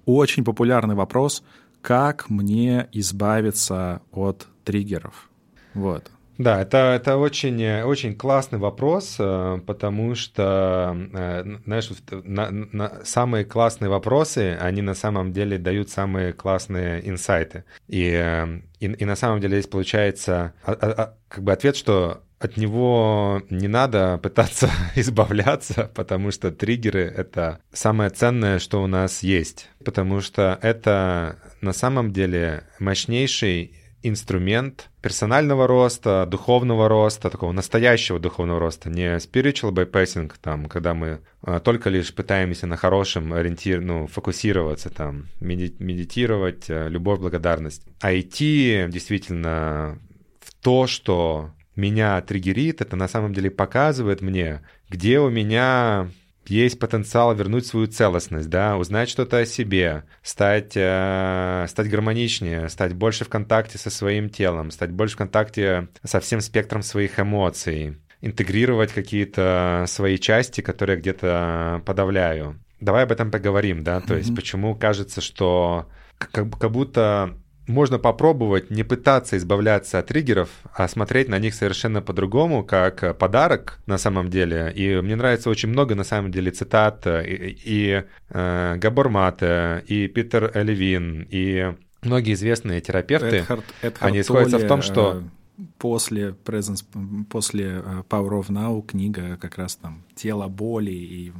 Очень популярный вопрос, как мне избавиться от триггеров. Вот. Да, это, это очень, очень классный вопрос, э, потому что, э, знаешь, на, на, самые классные вопросы, они на самом деле дают самые классные инсайты. И, э, и, и на самом деле здесь получается а, а, а, как бы ответ, что от него не надо пытаться [LAUGHS] избавляться, потому что триггеры — это самое ценное, что у нас есть. Потому что это на самом деле мощнейший инструмент персонального роста, духовного роста, такого настоящего духовного роста, не spiritual bypassing, там, когда мы а, только лишь пытаемся на хорошем ориентир, ну, фокусироваться, там, медитировать, а, любовь, благодарность, а идти действительно в то, что меня триггерит, это на самом деле показывает мне, где у меня есть потенциал вернуть свою целостность, да, узнать что-то о себе, стать, э, стать гармоничнее, стать больше в контакте со своим телом, стать больше в контакте со всем спектром своих эмоций, интегрировать какие-то свои части, которые где-то подавляю. Давай об этом поговорим, да, то mm-hmm. есть почему кажется, что как, как будто можно попробовать не пытаться избавляться от триггеров, а смотреть на них совершенно по-другому, как подарок на самом деле. И мне нравится очень много на самом деле цитат э, и, и э, Габор Мате, и Питер Левин, и многие известные терапевты, Эдхард, Эдхард они сходятся в том, что э, после Presence, после э, Power of Now книга как раз там «Тело боли» и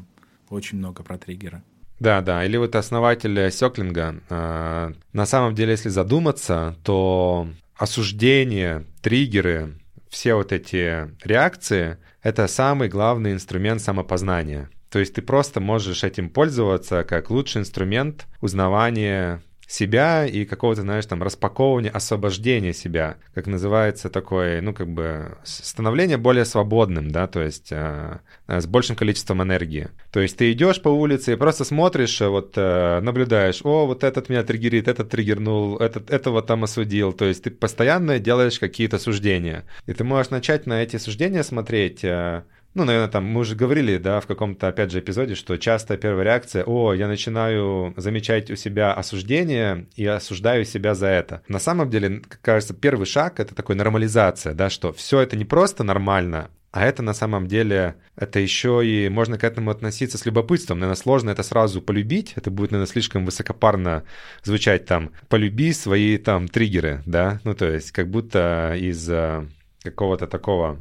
очень много про триггеры. Да, да. Или вот основатель Сёклинга. А, на самом деле, если задуматься, то осуждение, триггеры, все вот эти реакции — это самый главный инструмент самопознания. То есть ты просто можешь этим пользоваться как лучший инструмент узнавания себя и какого-то, знаешь, там распаковывания, освобождения себя, как называется такое, ну, как бы становление более свободным, да, то есть э, с большим количеством энергии. То есть ты идешь по улице и просто смотришь, э, вот э, наблюдаешь, о, вот этот меня триггерит, этот триггернул, этот, этого там осудил. То есть ты постоянно делаешь какие-то суждения. И ты можешь начать на эти суждения смотреть э, ну, наверное, там мы уже говорили, да, в каком-то, опять же, эпизоде, что часто первая реакция, о, я начинаю замечать у себя осуждение и осуждаю себя за это. На самом деле, кажется, первый шаг — это такой нормализация, да, что все это не просто нормально, а это на самом деле, это еще и можно к этому относиться с любопытством. Наверное, сложно это сразу полюбить. Это будет, наверное, слишком высокопарно звучать там «полюби свои там триггеры», да? Ну, то есть как будто из э, какого-то такого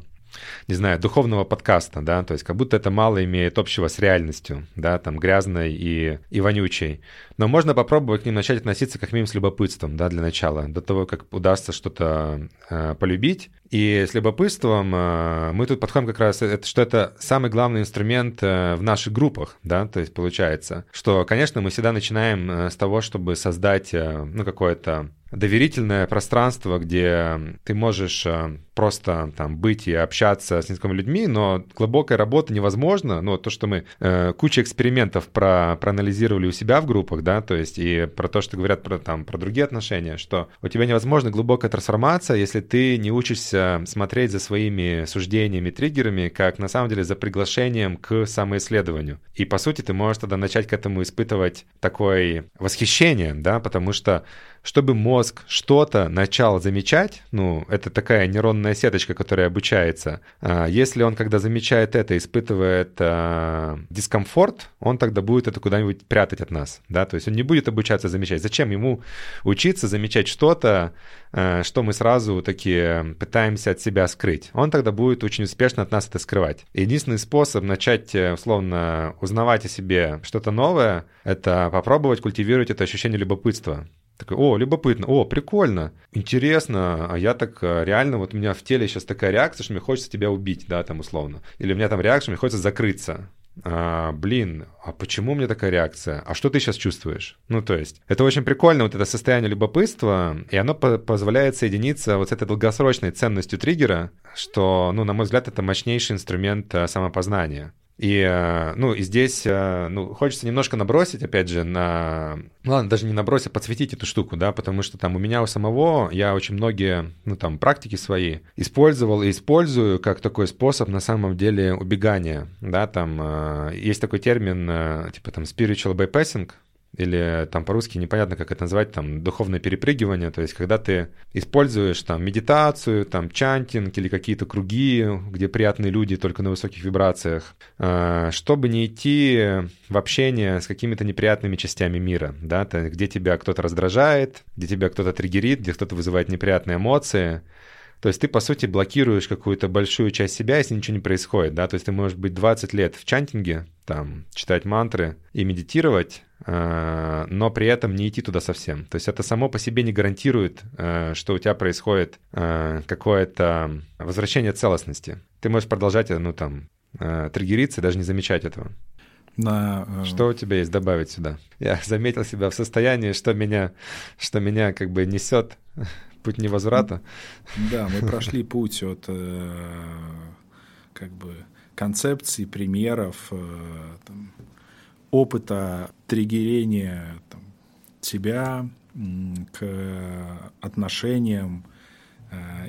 не знаю, духовного подкаста, да, то есть как будто это мало имеет общего с реальностью, да, там грязной и, и вонючей. Но можно попробовать к ним начать относиться как минимум с любопытством, да, для начала, до того, как удастся что-то э, полюбить. И с любопытством э, мы тут подходим как раз, это, что это самый главный инструмент э, в наших группах, да, то есть получается, что, конечно, мы всегда начинаем э, с того, чтобы создать, э, ну, какое-то доверительное пространство, где ты можешь э, просто там быть и общаться с незнакомыми людьми, но глубокая работа невозможна. Ну, то, что мы э, куча экспериментов про, проанализировали у себя в группах, да, то есть и про то, что говорят про, там, про другие отношения, что у тебя невозможна глубокая трансформация, если ты не учишься смотреть за своими суждениями, триггерами, как на самом деле за приглашением к самоисследованию. И, по сути, ты можешь тогда начать к этому испытывать такое восхищение, да, потому что чтобы мозг что-то начал замечать, ну, это такая нейронная сеточка, которая обучается, а, если он, когда замечает это, испытывает а, дискомфорт, он тогда будет это куда-нибудь прятать от нас, да, то есть он не будет обучаться замечать. Зачем ему учиться замечать что-то, а, что мы сразу такие пытаемся от себя скрыть? Он тогда будет очень успешно от нас это скрывать. Единственный способ начать, э, условно, узнавать о себе что-то новое, это попробовать культивировать это ощущение любопытства. Такой, о, любопытно, о, прикольно, интересно, а я так э, реально, вот у меня в теле сейчас такая реакция, что мне хочется тебя убить, да, там условно. Или у меня там реакция, что мне хочется закрыться. А, блин, а почему у меня такая реакция? А что ты сейчас чувствуешь? Ну, то есть, это очень прикольно, вот это состояние любопытства, и оно по позволяет соединиться вот с этой долгосрочной ценностью триггера, что, ну, на мой взгляд, это мощнейший инструмент э, самопознания. И, э, ну, и здесь, э, ну, хочется немножко набросить, опять же, на... Ну, ладно, даже не набросить, а подсветить эту штуку, да, потому что там у меня у самого, я очень многие, ну, там, практики свои использовал и использую как такой способ, на самом деле, убегания, да, там, э, есть такой термин, типа, там, spiritual bypassing, или там по-русски непонятно, как это назвать, там духовное перепрыгивание, то есть когда ты используешь там медитацию, там чантинг или какие-то круги, где приятные люди только на высоких вибрациях, э, чтобы не идти в общение с какими-то неприятными частями мира, да, где тебя кто-то раздражает, где тебя кто-то триггерит, где кто-то вызывает неприятные эмоции, то есть ты, по сути, блокируешь какую-то большую часть себя, если ничего не происходит, да, то есть ты можешь быть 20 лет в чантинге, там, читать мантры и медитировать, э, но при этом не идти туда совсем. То есть это само по себе не гарантирует, э, что у тебя происходит э, какое-то возвращение целостности. Ты можешь продолжать, ну, там, триггериться и даже не замечать этого. На, что у тебя есть добавить сюда? Я заметил себя в состоянии, что меня, что меня как бы несет путь невозврата. Да, мы прошли путь от э, как бы концепций, примеров, э, там, опыта триггерения там, тебя к отношениям,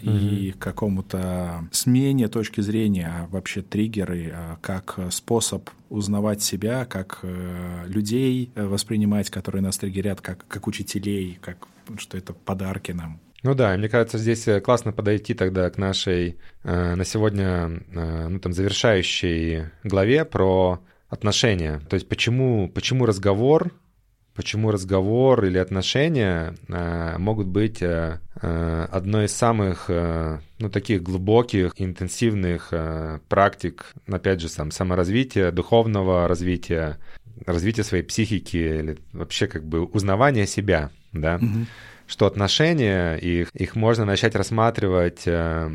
угу. и какому-то смене точки зрения, а вообще триггеры, а как способ узнавать себя, как э, людей воспринимать, которые нас триггерят, как, как учителей, как что это подарки нам. Ну да, мне кажется, здесь э, классно подойти тогда к нашей э, на сегодня э, ну, там, завершающей главе про отношения. То есть почему, почему разговор почему разговор или отношения э, могут быть э, э, одной из самых э, ну, таких глубоких, интенсивных э, практик, опять же, сам, саморазвития, духовного развития, развития своей психики или вообще как бы узнавания себя, да, mm-hmm. Что отношения, их, их можно начать рассматривать э,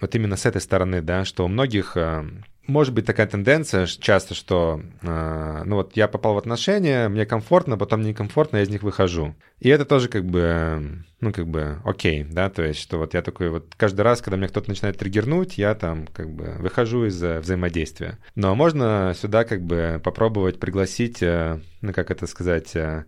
вот именно с этой стороны, да, что у многих э, может быть такая тенденция часто, что э, ну вот я попал в отношения, мне комфортно, потом некомфортно, я из них выхожу. И это тоже как бы, ну как бы окей, да, то есть что вот я такой вот каждый раз, когда меня кто-то начинает триггернуть, я там как бы выхожу из взаимодействия. Но можно сюда как бы попробовать пригласить, э, ну как это сказать, э,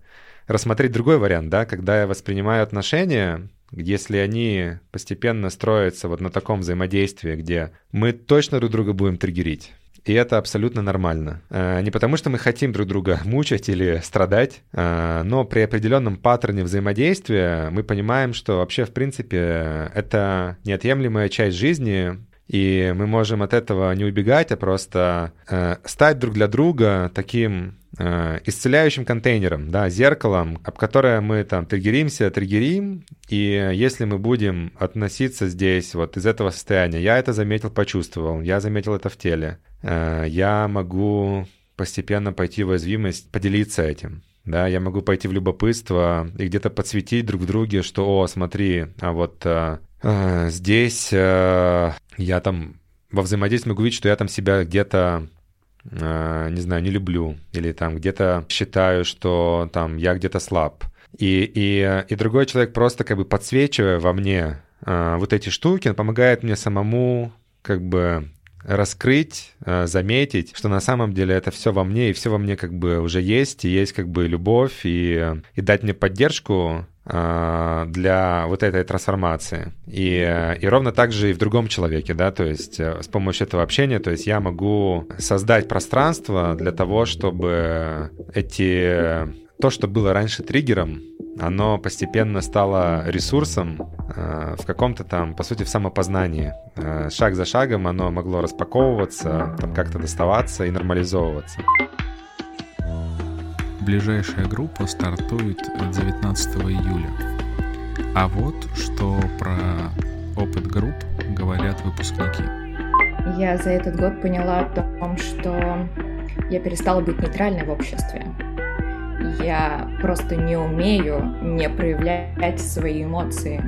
рассмотреть другой вариант, да, когда я воспринимаю отношения если они постепенно строятся вот на таком взаимодействии, где мы точно друг друга будем триггерить, и это абсолютно нормально. Э, не потому, что мы хотим друг друга мучать или страдать, э, но при определенном паттерне взаимодействия мы понимаем, что вообще, в принципе, это неотъемлемая часть жизни, и мы можем от этого не убегать, а просто э, стать друг для друга таким э, исцеляющим контейнером, да, зеркалом, об которое мы там триггеримся, триггерим, и если мы будем относиться здесь вот из этого состояния, я это заметил, почувствовал, я заметил это в теле, э, я могу постепенно пойти в уязвимость, поделиться этим, да, я могу пойти в любопытство и где-то подсветить друг в друге, что, о, смотри, а вот э, здесь э, я там во взаимодействии могу видеть, что я там себя где-то э, не знаю, не люблю, или там где-то считаю, что там я где-то слаб. И, и, и другой человек просто как бы подсвечивая во мне э, вот эти штуки, он помогает мне самому как бы раскрыть, э, заметить, что на самом деле это все во мне, и все во мне как бы уже есть, и есть как бы любовь, и, и дать мне поддержку э, для вот этой трансформации. И, и ровно так же и в другом человеке, да, то есть э, с помощью этого общения, то есть я могу создать пространство для того, чтобы эти то, что было раньше триггером, оно постепенно стало ресурсом э, в каком-то там, по сути, в самопознании. Э, шаг за шагом оно могло распаковываться, там как-то доставаться и нормализовываться. Ближайшая группа стартует 19 июля. А вот что про опыт групп говорят выпускники. Я за этот год поняла о том, что я перестала быть нейтральной в обществе я просто не умею не проявлять свои эмоции.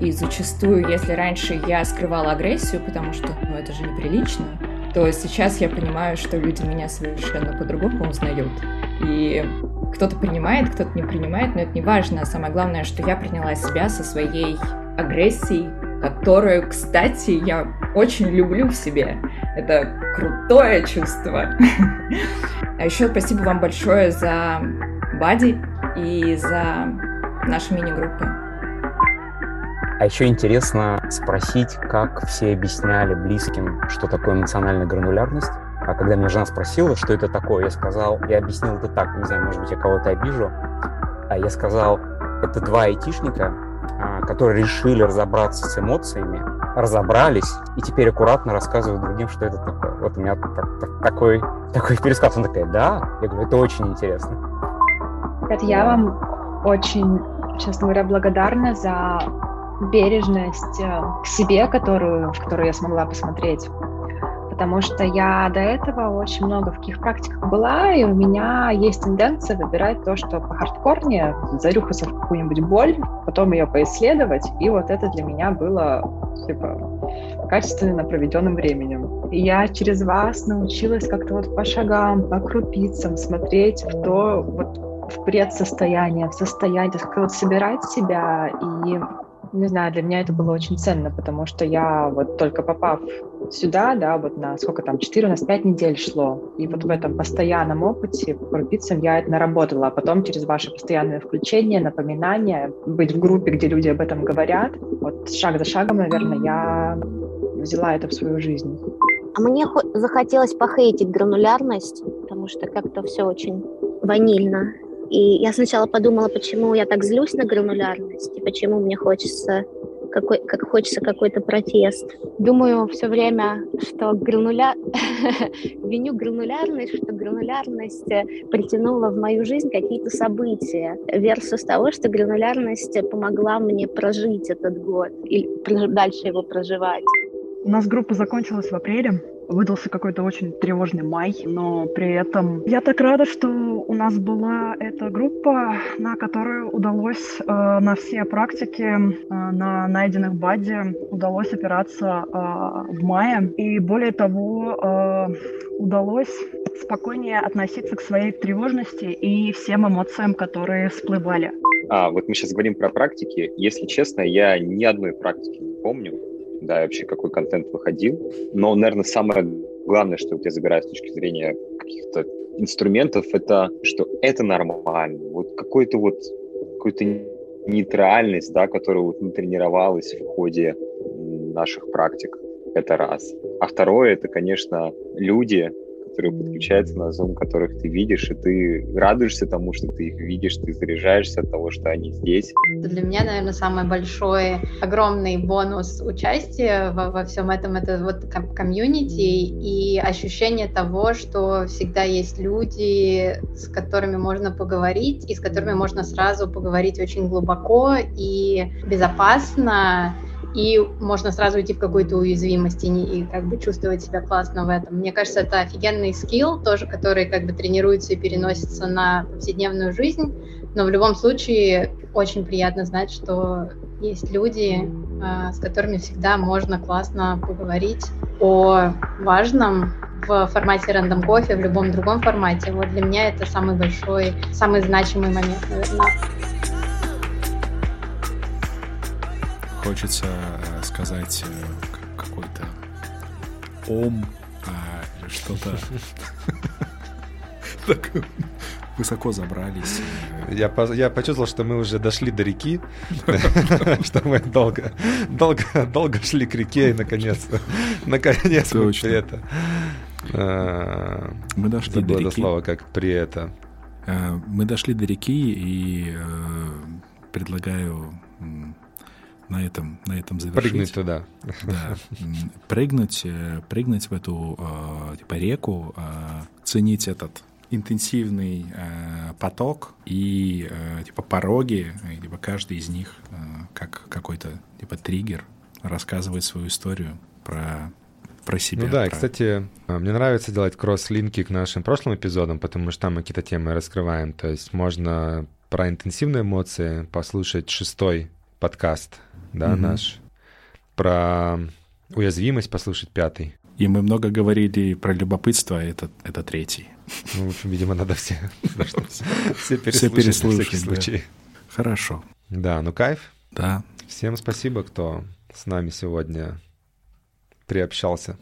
И зачастую, если раньше я скрывала агрессию, потому что ну, это же неприлично, то сейчас я понимаю, что люди меня совершенно по-другому узнают. И кто-то принимает, кто-то не принимает, но это не важно. Самое главное, что я приняла себя со своей агрессией, которую, кстати, я очень люблю в себе. Это крутое чувство. [LAUGHS] А еще спасибо вам большое за Бади и за наши мини-группы. А еще интересно спросить, как все объясняли близким, что такое эмоциональная гранулярность. А когда меня жена спросила, что это такое, я сказал, я объяснил это так, не знаю, может быть, я кого-то обижу, а я сказал, это два айтишника, а, которые решили разобраться с эмоциями, разобрались и теперь аккуратно рассказывают другим, что это такое. Вот у меня так, так, такой, такой пересказ. Он такая, да? Я говорю, это очень интересно. Катя, я вам очень, честно говоря, благодарна за бережность э, к себе, которую, в которую я смогла посмотреть. Потому что я до этого очень много в каких практиках была, и у меня есть тенденция выбирать то, что по хардкорнее, зарюхаться в какую-нибудь боль, потом ее поисследовать, и вот это для меня было типа качественно проведенным временем. И я через вас научилась как-то вот по шагам, по крупицам смотреть в то, вот в предсостояние, в состояние, как вот собирать себя и Не знаю, для меня это было очень ценно, потому что я вот только попав сюда, да, вот на сколько там, 4 у нас 5 недель шло, и вот в этом постоянном опыте по крупицам я это наработала, а потом через ваше постоянное включение, напоминание, быть в группе, где люди об этом говорят, вот шаг за шагом, наверное, я взяла это в свою жизнь. А мне захотелось похейтить гранулярность, потому что как-то все очень ванильно. И я сначала подумала, почему я так злюсь на гранулярность, и почему мне хочется какой, как хочется какой-то протест. Думаю все время, что грануля... [LAUGHS] виню гранулярность, что гранулярность притянула в мою жизнь какие-то события, versus того, что гранулярность помогла мне прожить этот год и дальше его проживать. У нас группа закончилась в апреле. Выдался какой-то очень тревожный май, но при этом я так рада, что у нас была эта группа, на которую удалось э, на все практики э, на найденных баде удалось опираться э, в мае. И более того, э, удалось спокойнее относиться к своей тревожности и всем эмоциям, которые всплывали. А, вот мы сейчас говорим про практики. Если честно, я ни одной практики не помню, да, и вообще какой контент выходил. Но, наверное, самое главное, что я забираю с точки зрения каких-то инструментов, это что это нормально. Вот какой-то вот какой-то нейтральность, да, которая вот натренировалась в ходе наших практик. Это раз. А второе, это, конечно, люди, которые подключаются на Zoom, которых ты видишь, и ты радуешься тому, что ты их видишь, ты заряжаешься от того, что они здесь. Для меня, наверное, самый большой, огромный бонус участия во, во всем этом это вот комьюнити и ощущение того, что всегда есть люди, с которыми можно поговорить, и с которыми можно сразу поговорить очень глубоко и безопасно, и можно сразу идти в какую-то уязвимость и, и как бы чувствовать себя классно в этом. Мне кажется, это офигенный скилл тоже, который как бы тренируется и переносится на повседневную жизнь, но в любом случае очень приятно знать, что есть люди, а, с которыми всегда можно классно поговорить о важном в формате рандом кофе, в любом другом формате. Вот для меня это самый большой, самый значимый момент, наверное. Хочется э, сказать э, какой-то ом а, или что-то. [LAUGHS] Так высоко забрались. Я, я почувствовал, что мы уже дошли до реки, [LAUGHS] что мы долго, долго, долго шли к реке и наконец, [LAUGHS] наконец мы при это. Мы дошли до реки. слово как при это. Э, мы дошли до реки и предлагаю на этом, на этом завершить. Прыгнуть туда. Да, прыгнуть, э, прыгнуть в эту э, типа реку, э, ценить этот интенсивный э, поток и э, типа пороги, либо каждый из них э, как какой-то типа триггер рассказывает свою историю про про себя. Ну да, про... и, кстати, мне нравится делать кросс-линки к нашим прошлым эпизодам, потому что там мы какие-то темы раскрываем. То есть можно про интенсивные эмоции послушать шестой подкаст да, угу. наш, про уязвимость послушать пятый. И мы много говорили про любопытство, а это, это третий. Ну, в общем, видимо, надо все, все переслушать, все случай. Хорошо. Да, ну кайф. Да. Всем спасибо, кто с нами сегодня приобщался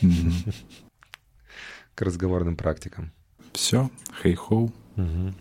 [LAUGHS] к разговорным практикам. Все, хей-хоу. Угу.